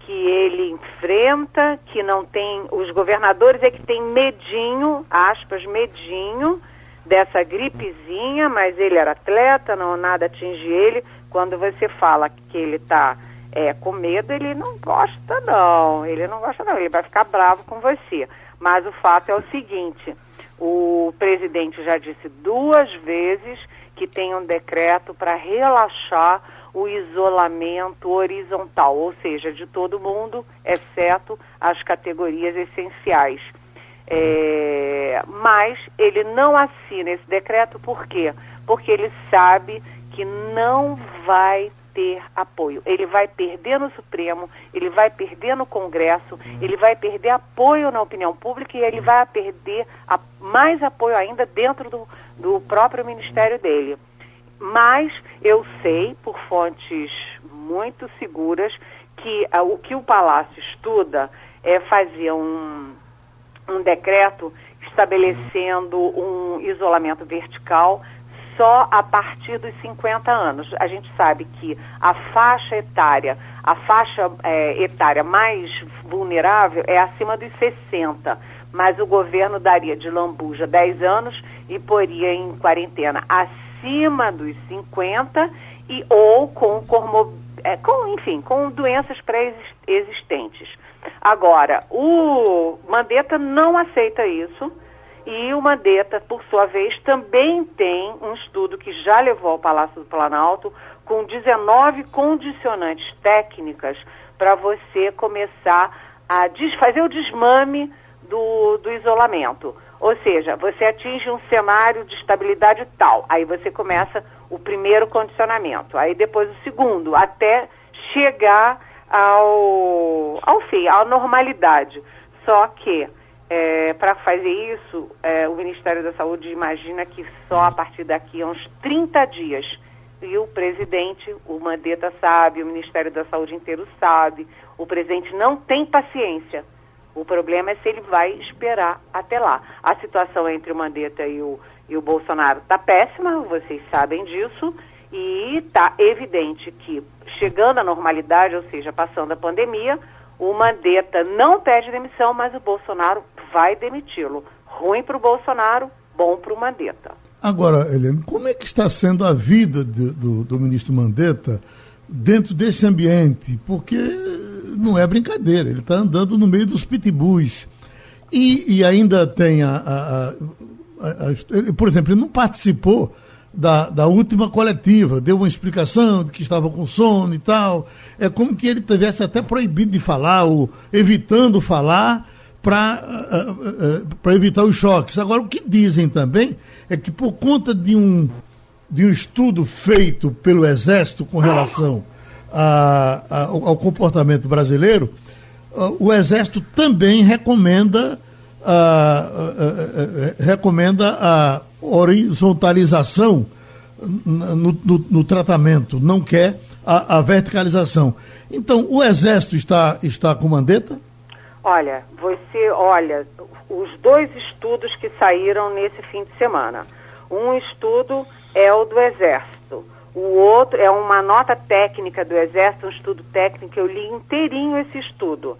que ele enfrenta, que não tem. Os governadores é que tem medinho, aspas, medinho, dessa gripezinha, mas ele era atleta, não nada atinge ele. Quando você fala que ele está é, com medo, ele não gosta, não. Ele não gosta, não. Ele vai ficar bravo com você. Mas o fato é o seguinte o presidente já disse duas vezes que tem um decreto para relaxar o isolamento horizontal, ou seja, de todo mundo, exceto as categorias essenciais. É, mas ele não assina esse decreto por quê? Porque ele sabe que não vai ter apoio. Ele vai perder no Supremo, ele vai perder no Congresso, ele vai perder apoio na opinião pública e ele vai perder a, mais apoio ainda dentro do, do próprio ministério dele. Mas eu sei, por fontes muito seguras, que uh, o que o Palácio estuda é fazer um, um decreto estabelecendo um isolamento vertical só a partir dos 50 anos. A gente sabe que a faixa etária, a faixa é, etária mais vulnerável é acima dos 60, mas o governo daria de lambuja 10 anos e poria em quarentena acima dos 50 e ou com, é, com enfim, com doenças pré-existentes. Agora, o Mandetta não aceita isso e o Mandetta, por sua vez, também tem um estudo que já levou ao Palácio do Planalto com 19 condicionantes técnicas para você começar a fazer o desmame do, do isolamento. Ou seja, você atinge um cenário de estabilidade tal, aí você começa o primeiro condicionamento, aí depois o segundo, até chegar ao, ao fim, à normalidade. Só que é, para fazer isso, é, o Ministério da Saúde imagina que só a partir daqui a uns 30 dias. E o presidente, o Mandetta sabe, o Ministério da Saúde inteiro sabe, o presidente não tem paciência O problema é se ele vai esperar até lá. A situação entre o Mandetta e o, e o Bolsonaro está péssima, vocês sabem disso, e está evidente que, chegando à normalidade, ou seja, passando a pandemia, o Mandetta não pede demissão, mas o Bolsonaro vai demiti-lo. Ruim para o Bolsonaro, bom para o Mandetta. Agora, Helene, como é que está sendo a vida de, do, do ministro Mandetta dentro desse ambiente? Porque não é brincadeira, ele está andando no meio dos pitbulls. E, e ainda tem a, a, a, a, Por exemplo, ele não participou da, da última coletiva, deu uma explicação de que estava com sono e tal. É como que ele tivesse até proibido de falar, ou evitando falar, para uh, uh, uh, evitar os choques. Agora, o que dizem também é que por conta de um, de um estudo feito pelo Exército com relação a, a, ao comportamento brasileiro, o Exército também recomenda a, recomenda a horizontalização no, no, no, tratamento, não quer a, a, verticalização. Então, o Exército está, está com mandeta? Olha, você olha os dois estudos que saíram nesse fim de semana. Um estudo é o do Exército o outro é uma nota técnica do Exército, um estudo técnico, eu li inteirinho esse estudo.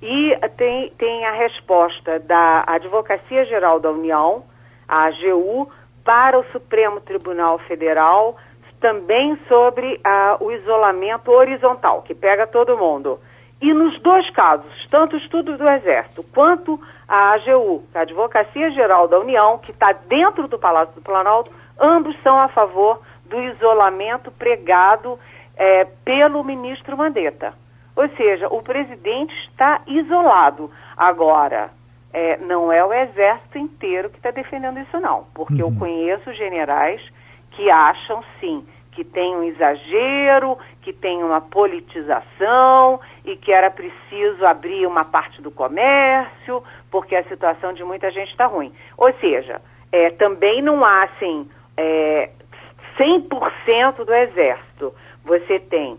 E tem, tem a resposta da Advocacia Geral da União, a AGU, para o Supremo Tribunal Federal, também sobre ah, o isolamento horizontal, que pega todo mundo. E nos dois casos, tanto o estudo do Exército quanto a AGU, a Advocacia Geral da União, que está dentro do Palácio do Planalto, ambos são a favor do isolamento pregado é, pelo ministro Mandetta. Ou seja, o presidente está isolado. Agora, é, não é o exército inteiro que está defendendo isso, não. Porque uhum. eu conheço generais que acham, sim, que tem um exagero, que tem uma politização e que era preciso abrir uma parte do comércio, porque a situação de muita gente está ruim. Ou seja, é, também não há, assim, é, 100% do Exército. Você tem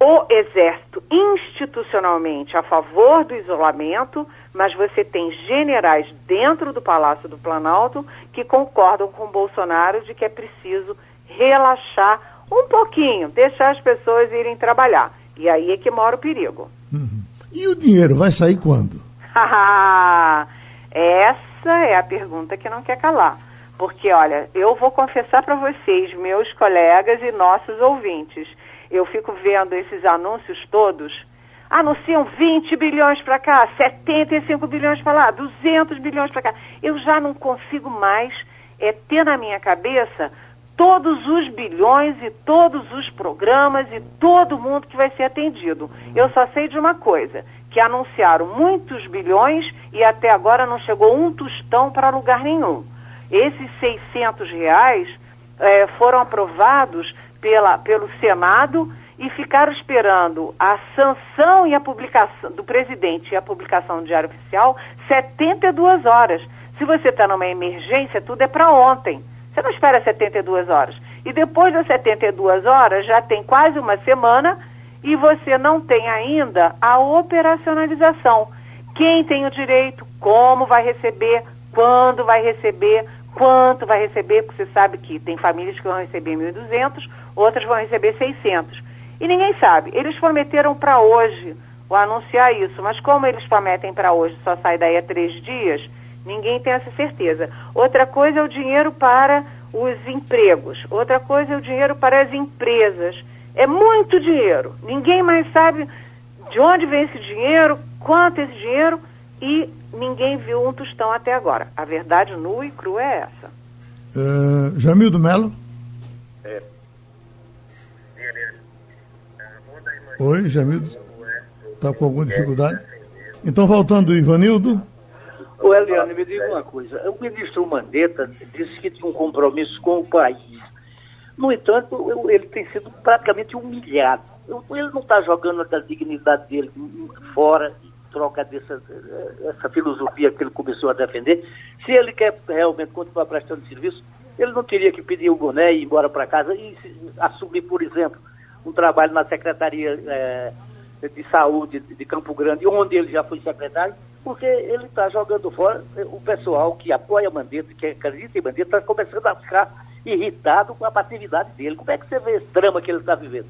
o Exército institucionalmente a favor do isolamento, mas você tem generais dentro do Palácio do Planalto que concordam com Bolsonaro de que é preciso relaxar um pouquinho, deixar as pessoas irem trabalhar. E aí é que mora o perigo. Uhum. E o dinheiro vai sair quando? [laughs] Essa é a pergunta que não quer calar. Porque, olha, eu vou confessar para vocês, meus colegas e nossos ouvintes, eu fico vendo esses anúncios todos. Anunciam 20 bilhões para cá, 75 bilhões para lá, 200 bilhões para cá. Eu já não consigo mais é, ter na minha cabeça todos os bilhões e todos os programas e todo mundo que vai ser atendido. Eu só sei de uma coisa, que anunciaram muitos bilhões e até agora não chegou um tostão para lugar nenhum. Esses 600 reais é, foram aprovados pela, pelo Senado e ficaram esperando a sanção e a publicação do presidente e a publicação do Diário Oficial 72 horas. Se você está numa emergência, tudo é para ontem. Você não espera 72 horas. E depois das 72 horas, já tem quase uma semana e você não tem ainda a operacionalização. Quem tem o direito, como vai receber, quando vai receber, quanto vai receber, porque você sabe que tem famílias que vão receber 1.200, outras vão receber 600. E ninguém sabe. Eles prometeram para hoje o anunciar isso, mas como eles prometem para hoje, só sai daí a três dias, ninguém tem essa certeza. Outra coisa é o dinheiro para os empregos, outra coisa é o dinheiro para as empresas. É muito dinheiro. Ninguém mais sabe de onde vem esse dinheiro, quanto é esse dinheiro e ninguém viu um tostão até agora. A verdade nua e crua é essa. Uh, Jamildo Melo? É. Oi, Jamildo? Está com alguma dificuldade? Então, voltando, Ivanildo. Ô, Eliane, me diga uma coisa. O ministro Mandetta disse que tinha um compromisso com o país. No entanto, ele tem sido praticamente humilhado. Ele não está jogando a dignidade dele fora troca dessa essa filosofia que ele começou a defender. Se ele quer realmente continuar prestando serviço, ele não teria que pedir o boné e ir embora para casa e assumir, por exemplo, um trabalho na Secretaria é, de Saúde de Campo Grande, onde ele já foi secretário, porque ele está jogando fora o pessoal que apoia Mandetta, que acredita em Mandetta, está começando a ficar irritado com a passividade dele. Como é que você vê esse drama que ele está vivendo?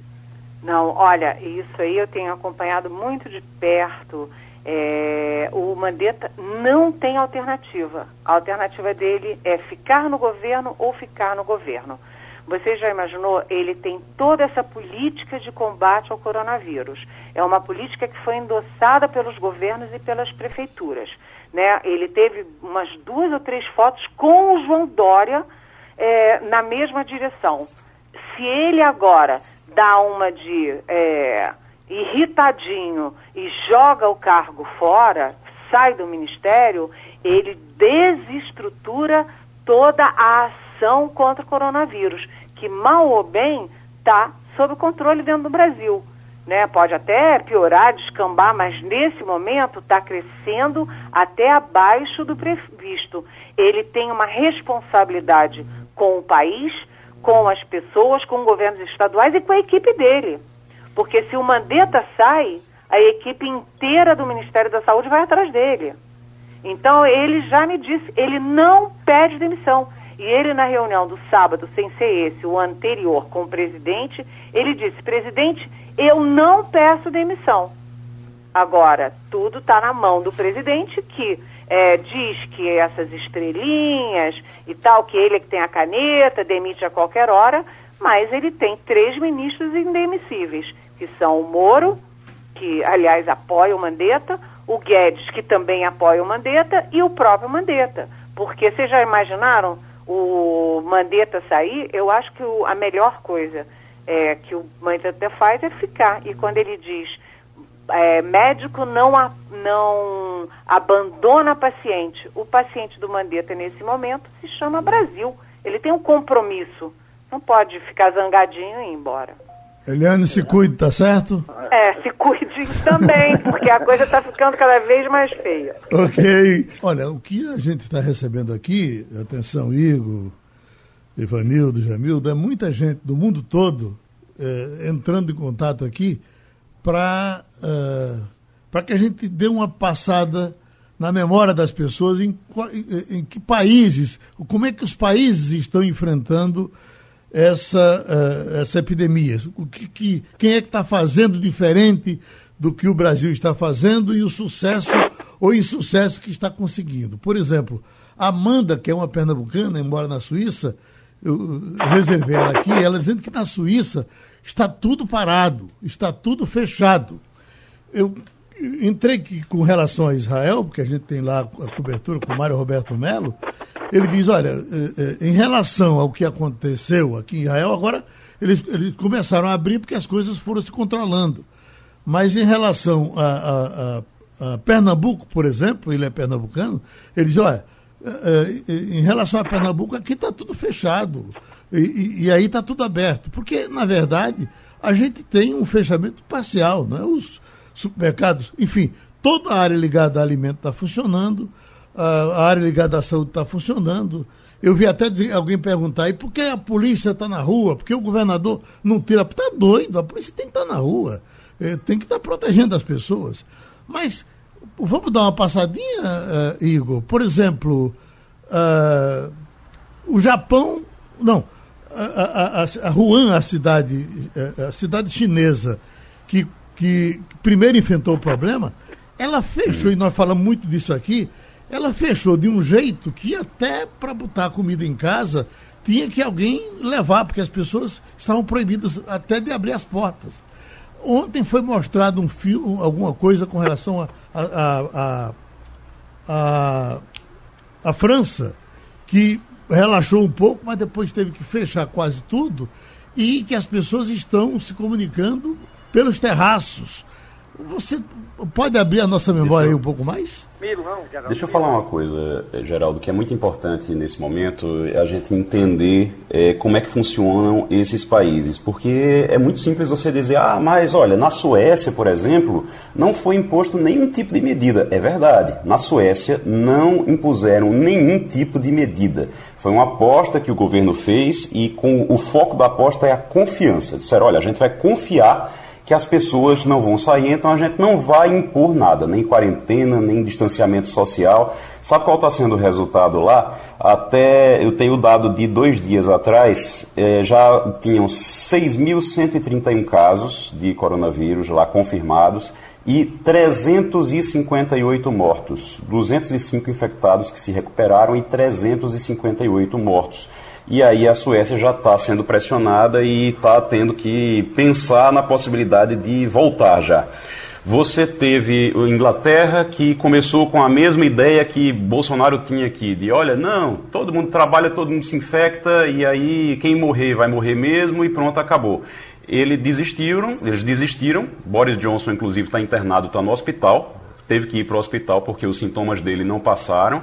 Não, olha, isso aí eu tenho acompanhado muito de perto. É, o Mandetta não tem alternativa. A alternativa dele é ficar no governo ou ficar no governo. Você já imaginou? Ele tem toda essa política de combate ao coronavírus. É uma política que foi endossada pelos governos e pelas prefeituras. Né? Ele teve umas duas ou três fotos com o João Dória é, na mesma direção. Se ele agora dá uma de é, irritadinho e joga o cargo fora, sai do ministério, ele desestrutura toda a ação contra o coronavírus, que mal ou bem está sob controle dentro do Brasil. Né? Pode até piorar, descambar, mas nesse momento está crescendo até abaixo do previsto. Ele tem uma responsabilidade com o país, com as pessoas, com governos estaduais e com a equipe dele. Porque se o Mandetta sai, a equipe inteira do Ministério da Saúde vai atrás dele. Então ele já me disse, ele não pede demissão. E ele na reunião do sábado, sem ser esse, o anterior com o presidente, ele disse, presidente, eu não peço demissão. Agora, tudo está na mão do presidente que é, diz que essas estrelinhas e tal, que ele é que tem a caneta, demite a qualquer hora, mas ele tem três ministros indemissíveis, que são o Moro, que aliás apoia o Mandetta, o Guedes, que também apoia o Mandetta, e o próprio Mandetta. Porque vocês já imaginaram o Mandetta sair? Eu acho que o, a melhor coisa é, que o Mandetta faz é ficar. E quando ele diz é, médico não, a, não abandona paciente. O paciente do Mandetta, nesse momento, se chama Brasil. Ele tem um compromisso. Não pode ficar zangadinho e ir embora. Eliane, se cuide, tá certo? É, se cuide também, [laughs] porque a coisa está ficando cada vez mais feia. Ok. Olha, o que a gente está recebendo aqui, atenção, Igor, Ivanildo, Jamildo, é muita gente do mundo todo é, entrando em contato aqui para uh, para que a gente dê uma passada na memória das pessoas em, em, em, que países, como é que os países estão enfrentando essa, uh, essa epidemia. O que, que, quem é que está fazendo diferente do que o Brasil está fazendo e o sucesso ou insucesso que está conseguindo. Por exemplo, Amanda, que é uma pernambucana, embora na Suíça, eu reservei ela aqui, ela dizendo que na Suíça está tudo parado, está tudo fechado. Eu entrei com relação a Israel, porque a gente tem lá a cobertura com o Mário Roberto Melo, ele diz, olha, eh, eh, em relação ao que aconteceu aqui em Israel, agora eles, eles começaram a abrir porque as coisas foram se controlando. Mas em relação a, a, a, a Pernambuco, por exemplo, ele é pernambucano, ele diz, olha, eh, em relação a Pernambuco, aqui está tudo fechado. E, e, e aí está tudo aberto. Porque, na verdade, a gente tem um fechamento parcial, não é? Os supermercados, enfim, toda a área ligada a alimento está funcionando, a área ligada à saúde está funcionando. Eu vi até alguém perguntar, e por que a polícia está na rua? Por que o governador não tira? Está doido, a polícia tem que estar tá na rua, é, tem que estar tá protegendo as pessoas. Mas vamos dar uma passadinha, uh, Igor. Por exemplo, uh, o Japão. Não, a, a, a Wuhan, a cidade, a cidade chinesa, que, que primeiro enfrentou o problema, ela fechou, e nós falamos muito disso aqui, ela fechou de um jeito que até para botar comida em casa tinha que alguém levar, porque as pessoas estavam proibidas até de abrir as portas. Ontem foi mostrado um filme, alguma coisa com relação a, a, a, a, a França, que relaxou um pouco, mas depois teve que fechar quase tudo, e que as pessoas estão se comunicando pelos terraços. Você pode abrir a nossa memória aí um pouco mais? Deixa eu falar uma coisa, Geraldo, que é muito importante nesse momento é a gente entender é, como é que funcionam esses países, porque é muito simples você dizer, ah, mas olha, na Suécia, por exemplo, não foi imposto nenhum tipo de medida. É verdade, na Suécia não impuseram nenhum tipo de medida. Foi uma aposta que o governo fez e com o foco da aposta é a confiança. Disseram, olha, a gente vai confiar que as pessoas não vão sair, então a gente não vai impor nada, nem quarentena, nem distanciamento social. Sabe qual está sendo o resultado lá? Até eu tenho dado de dois dias atrás, eh, já tinham 6.131 casos de coronavírus lá confirmados e 358 mortos, 205 infectados que se recuperaram e 358 mortos. E aí a Suécia já está sendo pressionada e está tendo que pensar na possibilidade de voltar já. Você teve a Inglaterra que começou com a mesma ideia que Bolsonaro tinha aqui, de olha, não, todo mundo trabalha, todo mundo se infecta e aí quem morrer vai morrer mesmo e pronto, acabou. Eles desistiram, eles desistiram. Boris Johnson, inclusive, está internado, está no hospital. Teve que ir para o hospital porque os sintomas dele não passaram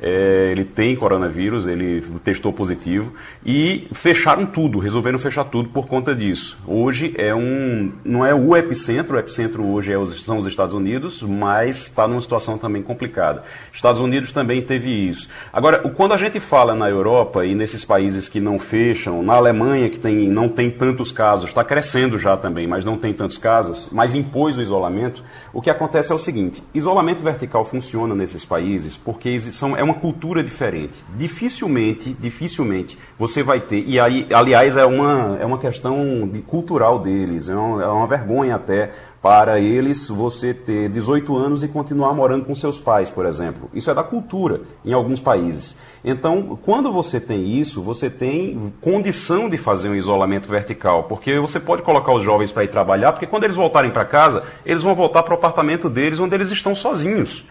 é, ele tem coronavírus, ele testou positivo e fecharam tudo, resolveram fechar tudo por conta disso. Hoje é um, não é o epicentro, o epicentro hoje é os, são os Estados Unidos, mas está numa situação também complicada. Estados Unidos também teve isso. Agora, quando a gente fala na Europa e nesses países que não fecham, na Alemanha que tem, não tem tantos casos, está crescendo já também, mas não tem tantos casos, mas impôs o isolamento, o que acontece é o seguinte: isolamento vertical funciona nesses países porque são, é uma cultura diferente. Dificilmente, dificilmente você vai ter. E aí, aliás, é uma, é uma questão de, cultural deles, é uma, é uma vergonha até para eles você ter 18 anos e continuar morando com seus pais, por exemplo. Isso é da cultura em alguns países. Então, quando você tem isso, você tem condição de fazer um isolamento vertical, porque você pode colocar os jovens para ir trabalhar, porque quando eles voltarem para casa, eles vão voltar para o apartamento deles, onde eles estão sozinhos.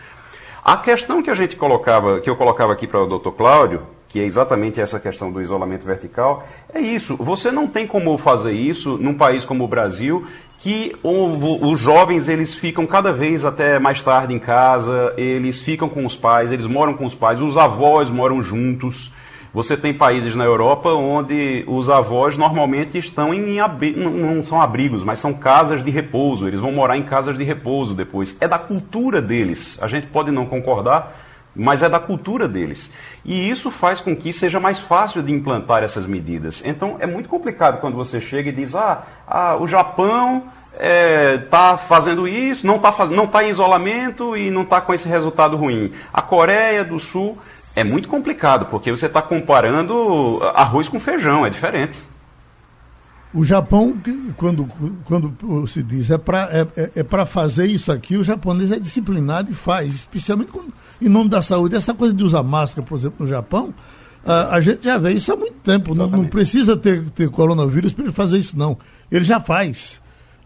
A questão que a gente colocava, que eu colocava aqui para o Dr. Cláudio, que é exatamente essa questão do isolamento vertical, é isso. Você não tem como fazer isso num país como o Brasil, que os jovens eles ficam cada vez até mais tarde em casa, eles ficam com os pais, eles moram com os pais, os avós moram juntos. Você tem países na Europa onde os avós normalmente estão em não são abrigos, mas são casas de repouso. Eles vão morar em casas de repouso depois. É da cultura deles. A gente pode não concordar, mas é da cultura deles. E isso faz com que seja mais fácil de implantar essas medidas. Então é muito complicado quando você chega e diz: ah, ah o Japão está é, fazendo isso, não está não tá em isolamento e não está com esse resultado ruim. A Coreia do Sul é muito complicado, porque você está comparando arroz com feijão, é diferente. O Japão, quando, quando se diz é para é, é, é fazer isso aqui, o japonês é disciplinado e faz, especialmente quando, em nome da saúde. Essa coisa de usar máscara, por exemplo, no Japão, a, a gente já vê isso há muito tempo. Não, não, precisa ter, ter coronavírus para ele fazer isso, não. Ele já faz.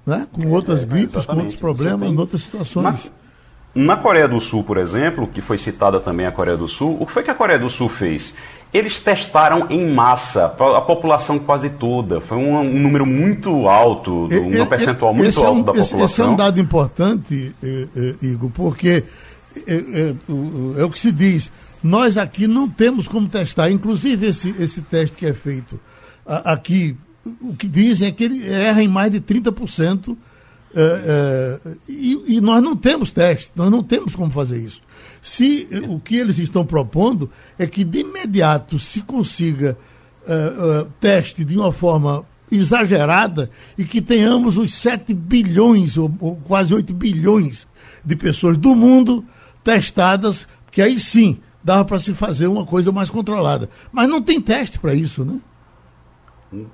Né? Com outras é, gripes, com outros problemas, tem... em outras situações. Na Coreia do Sul, por exemplo, que foi citada também a Coreia do Sul, o que foi que a Coreia do Sul fez? Eles testaram em massa a população quase toda. Foi um, um número muito alto, um é, percentual muito esse alto é um, da população. Esse é um dado importante, eh, eh, Igor, porque é, é, o que se diz. Nós aqui não temos como testar. Inclusive, esse, esse teste que é feito aqui, o que dizem é que ele erra em mais de 30%. É, é, e, e, nós não temos teste, nós não temos como fazer isso. Se o que eles estão propondo é que de imediato se consiga é teste de uma forma exagerada e que tenhamos os 7 bilhões, ou, ou quase 8 bilhões de pessoas do mundo testadas, que aí sim dava para se fazer uma coisa mais controlada. Mas não tem teste para isso, né?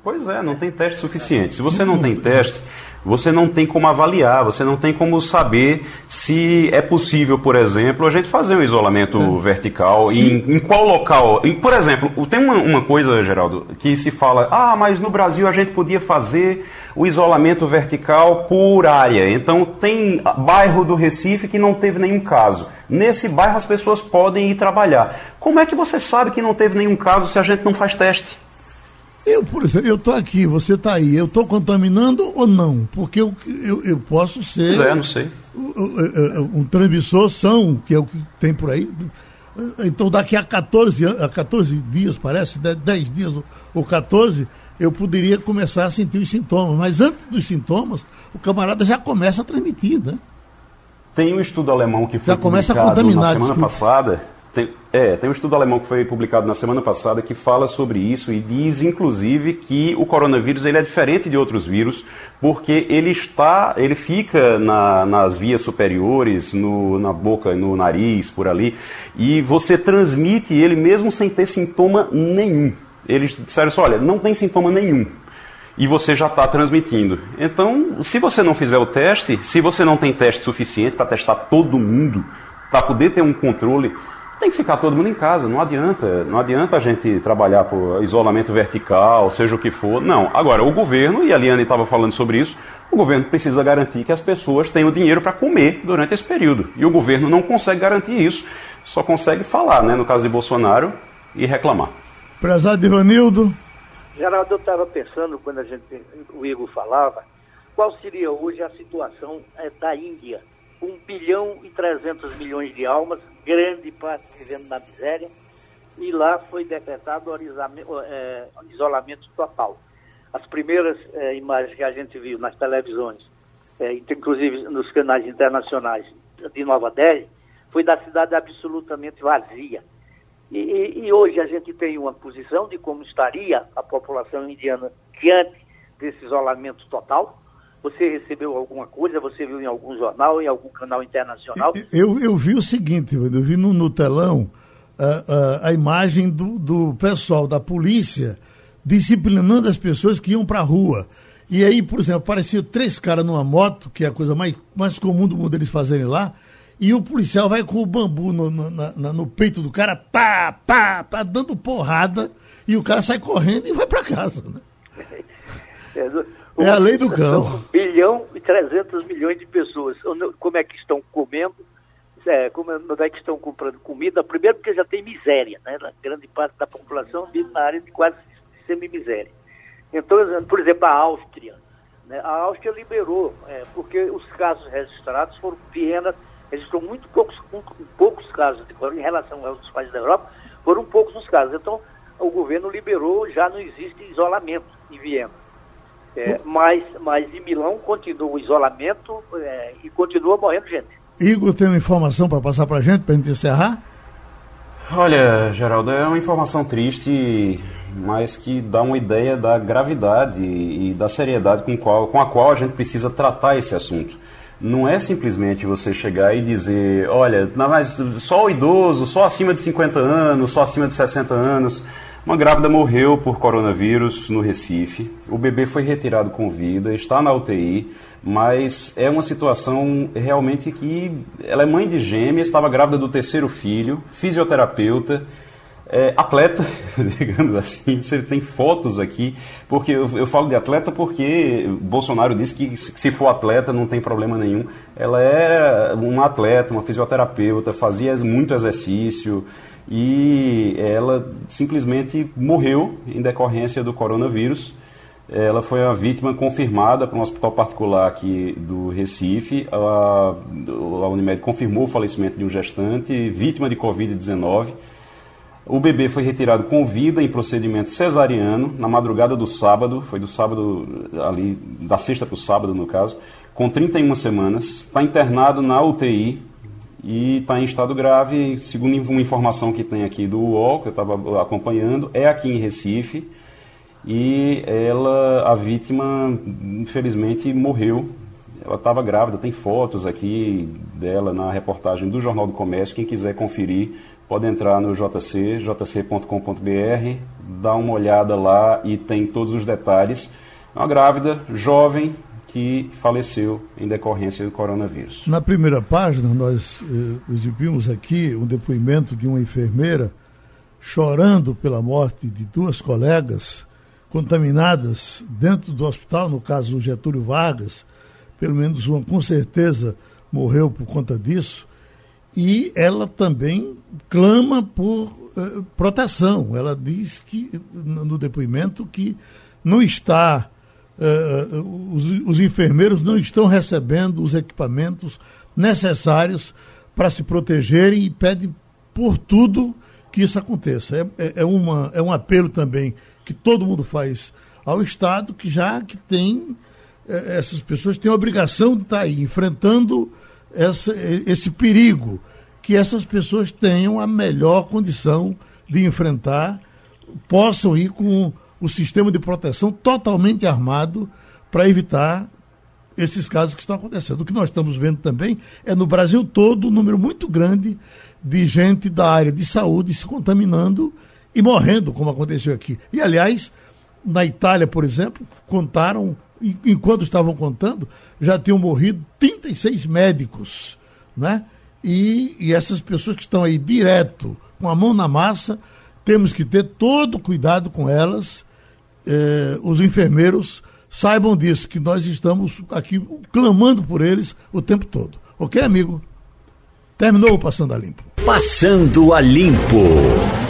Pois é, não tem teste suficiente. Se você não tem teste, você não tem como avaliar, você não tem como saber se é possível, por exemplo, a gente fazer um isolamento é. vertical em, em, qual local. Em, por exemplo, tem uma, uma, coisa, Geraldo, que se fala, ah, mas no Brasil a gente podia fazer o isolamento vertical por área. Então tem bairro do Recife que não teve nenhum caso. Nesse bairro as pessoas podem ir trabalhar. Como é que você sabe que não teve nenhum caso se a gente não faz teste? Eu, por exemplo, eu estou aqui, você está aí, eu estou contaminando ou não? Porque eu, eu, eu posso ser. É, não sei. Um, um transmissor são, que é o que tem por aí. Então, daqui a 14, a 14 dias, parece, 10 dias ou 14, eu poderia começar a sentir os sintomas. Mas antes dos sintomas, o camarada já começa a transmitir, né? Tem um estudo alemão que foi já começa a contaminar, na semana desculpa. passada Tem, é, tem um estudo alemão que foi publicado na semana passada que fala sobre isso e diz, inclusive, que o coronavírus ele é diferente de outros vírus porque ele está, ele fica na, nas vias superiores, no, na boca, no nariz, por ali, e você transmite ele mesmo sem ter sintoma nenhum. Eles disseram assim, olha, não tem sintoma nenhum. E você já está transmitindo. Então, se você não fizer o teste, se você não tem teste suficiente para testar todo mundo, para poder ter um controle, tem que ficar todo mundo em casa, não adianta, não adianta a gente trabalhar por isolamento vertical, seja o que for. Não. Agora, o governo, e a Liane estava falando sobre isso, o governo precisa garantir que as pessoas tenham dinheiro para comer durante esse período. E o governo não consegue garantir isso, só consegue falar, né, no caso de Bolsonaro, e reclamar. Prezado Ivanildo. Geraldo, eu estava pensando, quando a gente, o Igor falava, qual seria hoje a situação é, da Índia 1 bilhão e 300 milhões de almas, grande parte vivendo na miséria, e lá foi decretado é, isolamento total. As primeiras é, imagens que a gente viu nas televisões, é, inclusive nos canais internacionais de Nova Delhi, foi da cidade absolutamente vazia. E, e, e, hoje a gente tem uma posição de como estaria a população indiana diante desse isolamento total, você recebeu alguma coisa? Você viu em algum jornal, em algum canal internacional? Eu, eu vi o seguinte, eu vi no, no telão uh, uh, a imagem do, do pessoal da polícia disciplinando as pessoas que iam para a rua. E aí, por exemplo, apareciam três caras numa moto, que é a coisa mais, mais comum do mundo eles fazerem lá, e o policial vai com o bambu no, no, na, no peito do cara, pá, pá, pá, dando porrada, e o cara sai correndo e vai para casa. Né? [laughs] É, é a lei do cão. Um bilhão e 300 milhões de pessoas. Como é que estão comendo? É, como é que estão comprando comida? Primeiro porque já tem miséria, né? grande parte da população vive na área de quase semi-miséria. Então, por exemplo, a Áustria. Né? A Áustria liberou, é, porque os casos registrados foram Viena, registrou muito poucos, poucos casos em relação aos países da Europa, foram poucos os casos. Então, o governo liberou, já não existe isolamento em Viena. É, mas, mas em Milão continua o isolamento é, e continua morrendo gente. Igor tem uma informação para passar para a gente, para a gente encerrar? Olha, Geraldo, é uma informação triste, mas que dá uma ideia da gravidade e da seriedade com, qual, com a qual a gente precisa tratar esse assunto. Não é simplesmente você chegar e dizer, olha, não, mas só o idoso, só acima de 50 anos, só acima de 60 anos. Uma grávida morreu por coronavírus no Recife. O bebê foi retirado com vida, está na UTI, mas é uma situação realmente que ela é mãe de gêmeas, estava grávida do terceiro filho, fisioterapeuta, é, atleta, [laughs] digamos assim. Você tem fotos aqui, porque eu, eu, falo de atleta porque Bolsonaro disse que se for atleta não tem problema nenhum. Ela é uma atleta, uma fisioterapeuta, fazia muito exercício e ela simplesmente morreu em decorrência do coronavírus. Ela foi a vítima confirmada para um hospital particular aqui do Recife. A, a Unimed confirmou o falecimento de um gestante, vítima de Covid-19. O bebê foi retirado com vida em procedimento cesariano na madrugada do sábado, foi do sábado ali, da sexta para o sábado no caso, com 31 semanas. Está internado na UTI e está em estado grave, segundo uma informação que tem aqui do UOL, que eu estava acompanhando, é aqui em Recife, e ela, a vítima, infelizmente, morreu. Ela estava grávida, tem fotos aqui dela na reportagem do Jornal do Comércio, quem quiser conferir, pode entrar no JC, jc.com.br, dar uma olhada lá e tem todos os detalhes. Uma grávida, jovem, que faleceu em decorrência do coronavírus. Na primeira página, nós eh, exibimos aqui um depoimento de uma enfermeira chorando pela morte de duas colegas contaminadas dentro do hospital, no caso o Getúlio Vargas, pelo menos uma com certeza morreu por conta disso, e ela também clama por eh, proteção. Ela diz que no depoimento que não está uh, os, os enfermeiros não estão recebendo os equipamentos necessários para se protegerem e pedem por tudo que isso aconteça. É, é, é, uma, é um apelo também que todo mundo faz ao Estado, que já que tem é, essas pessoas têm a obrigação de estar aí enfrentando essa, esse perigo que essas pessoas tenham a melhor condição de enfrentar, possam ir com o sistema de proteção totalmente armado para evitar esses casos que estão acontecendo. O que nós estamos vendo também é no Brasil todo um número muito grande de gente da área de saúde se contaminando e morrendo, como aconteceu aqui. E, aliás, na Itália, por exemplo, contaram, enquanto estavam contando, já tinham morrido 36 médicos, né? E, e essas pessoas que estão aí direto, com a mão na massa, temos que ter todo cuidado com elas. Eh, os enfermeiros saibam disso, que nós estamos aqui clamando por eles o tempo todo. Ok, amigo? Terminou o Passando a Limpo. Passando a Limpo.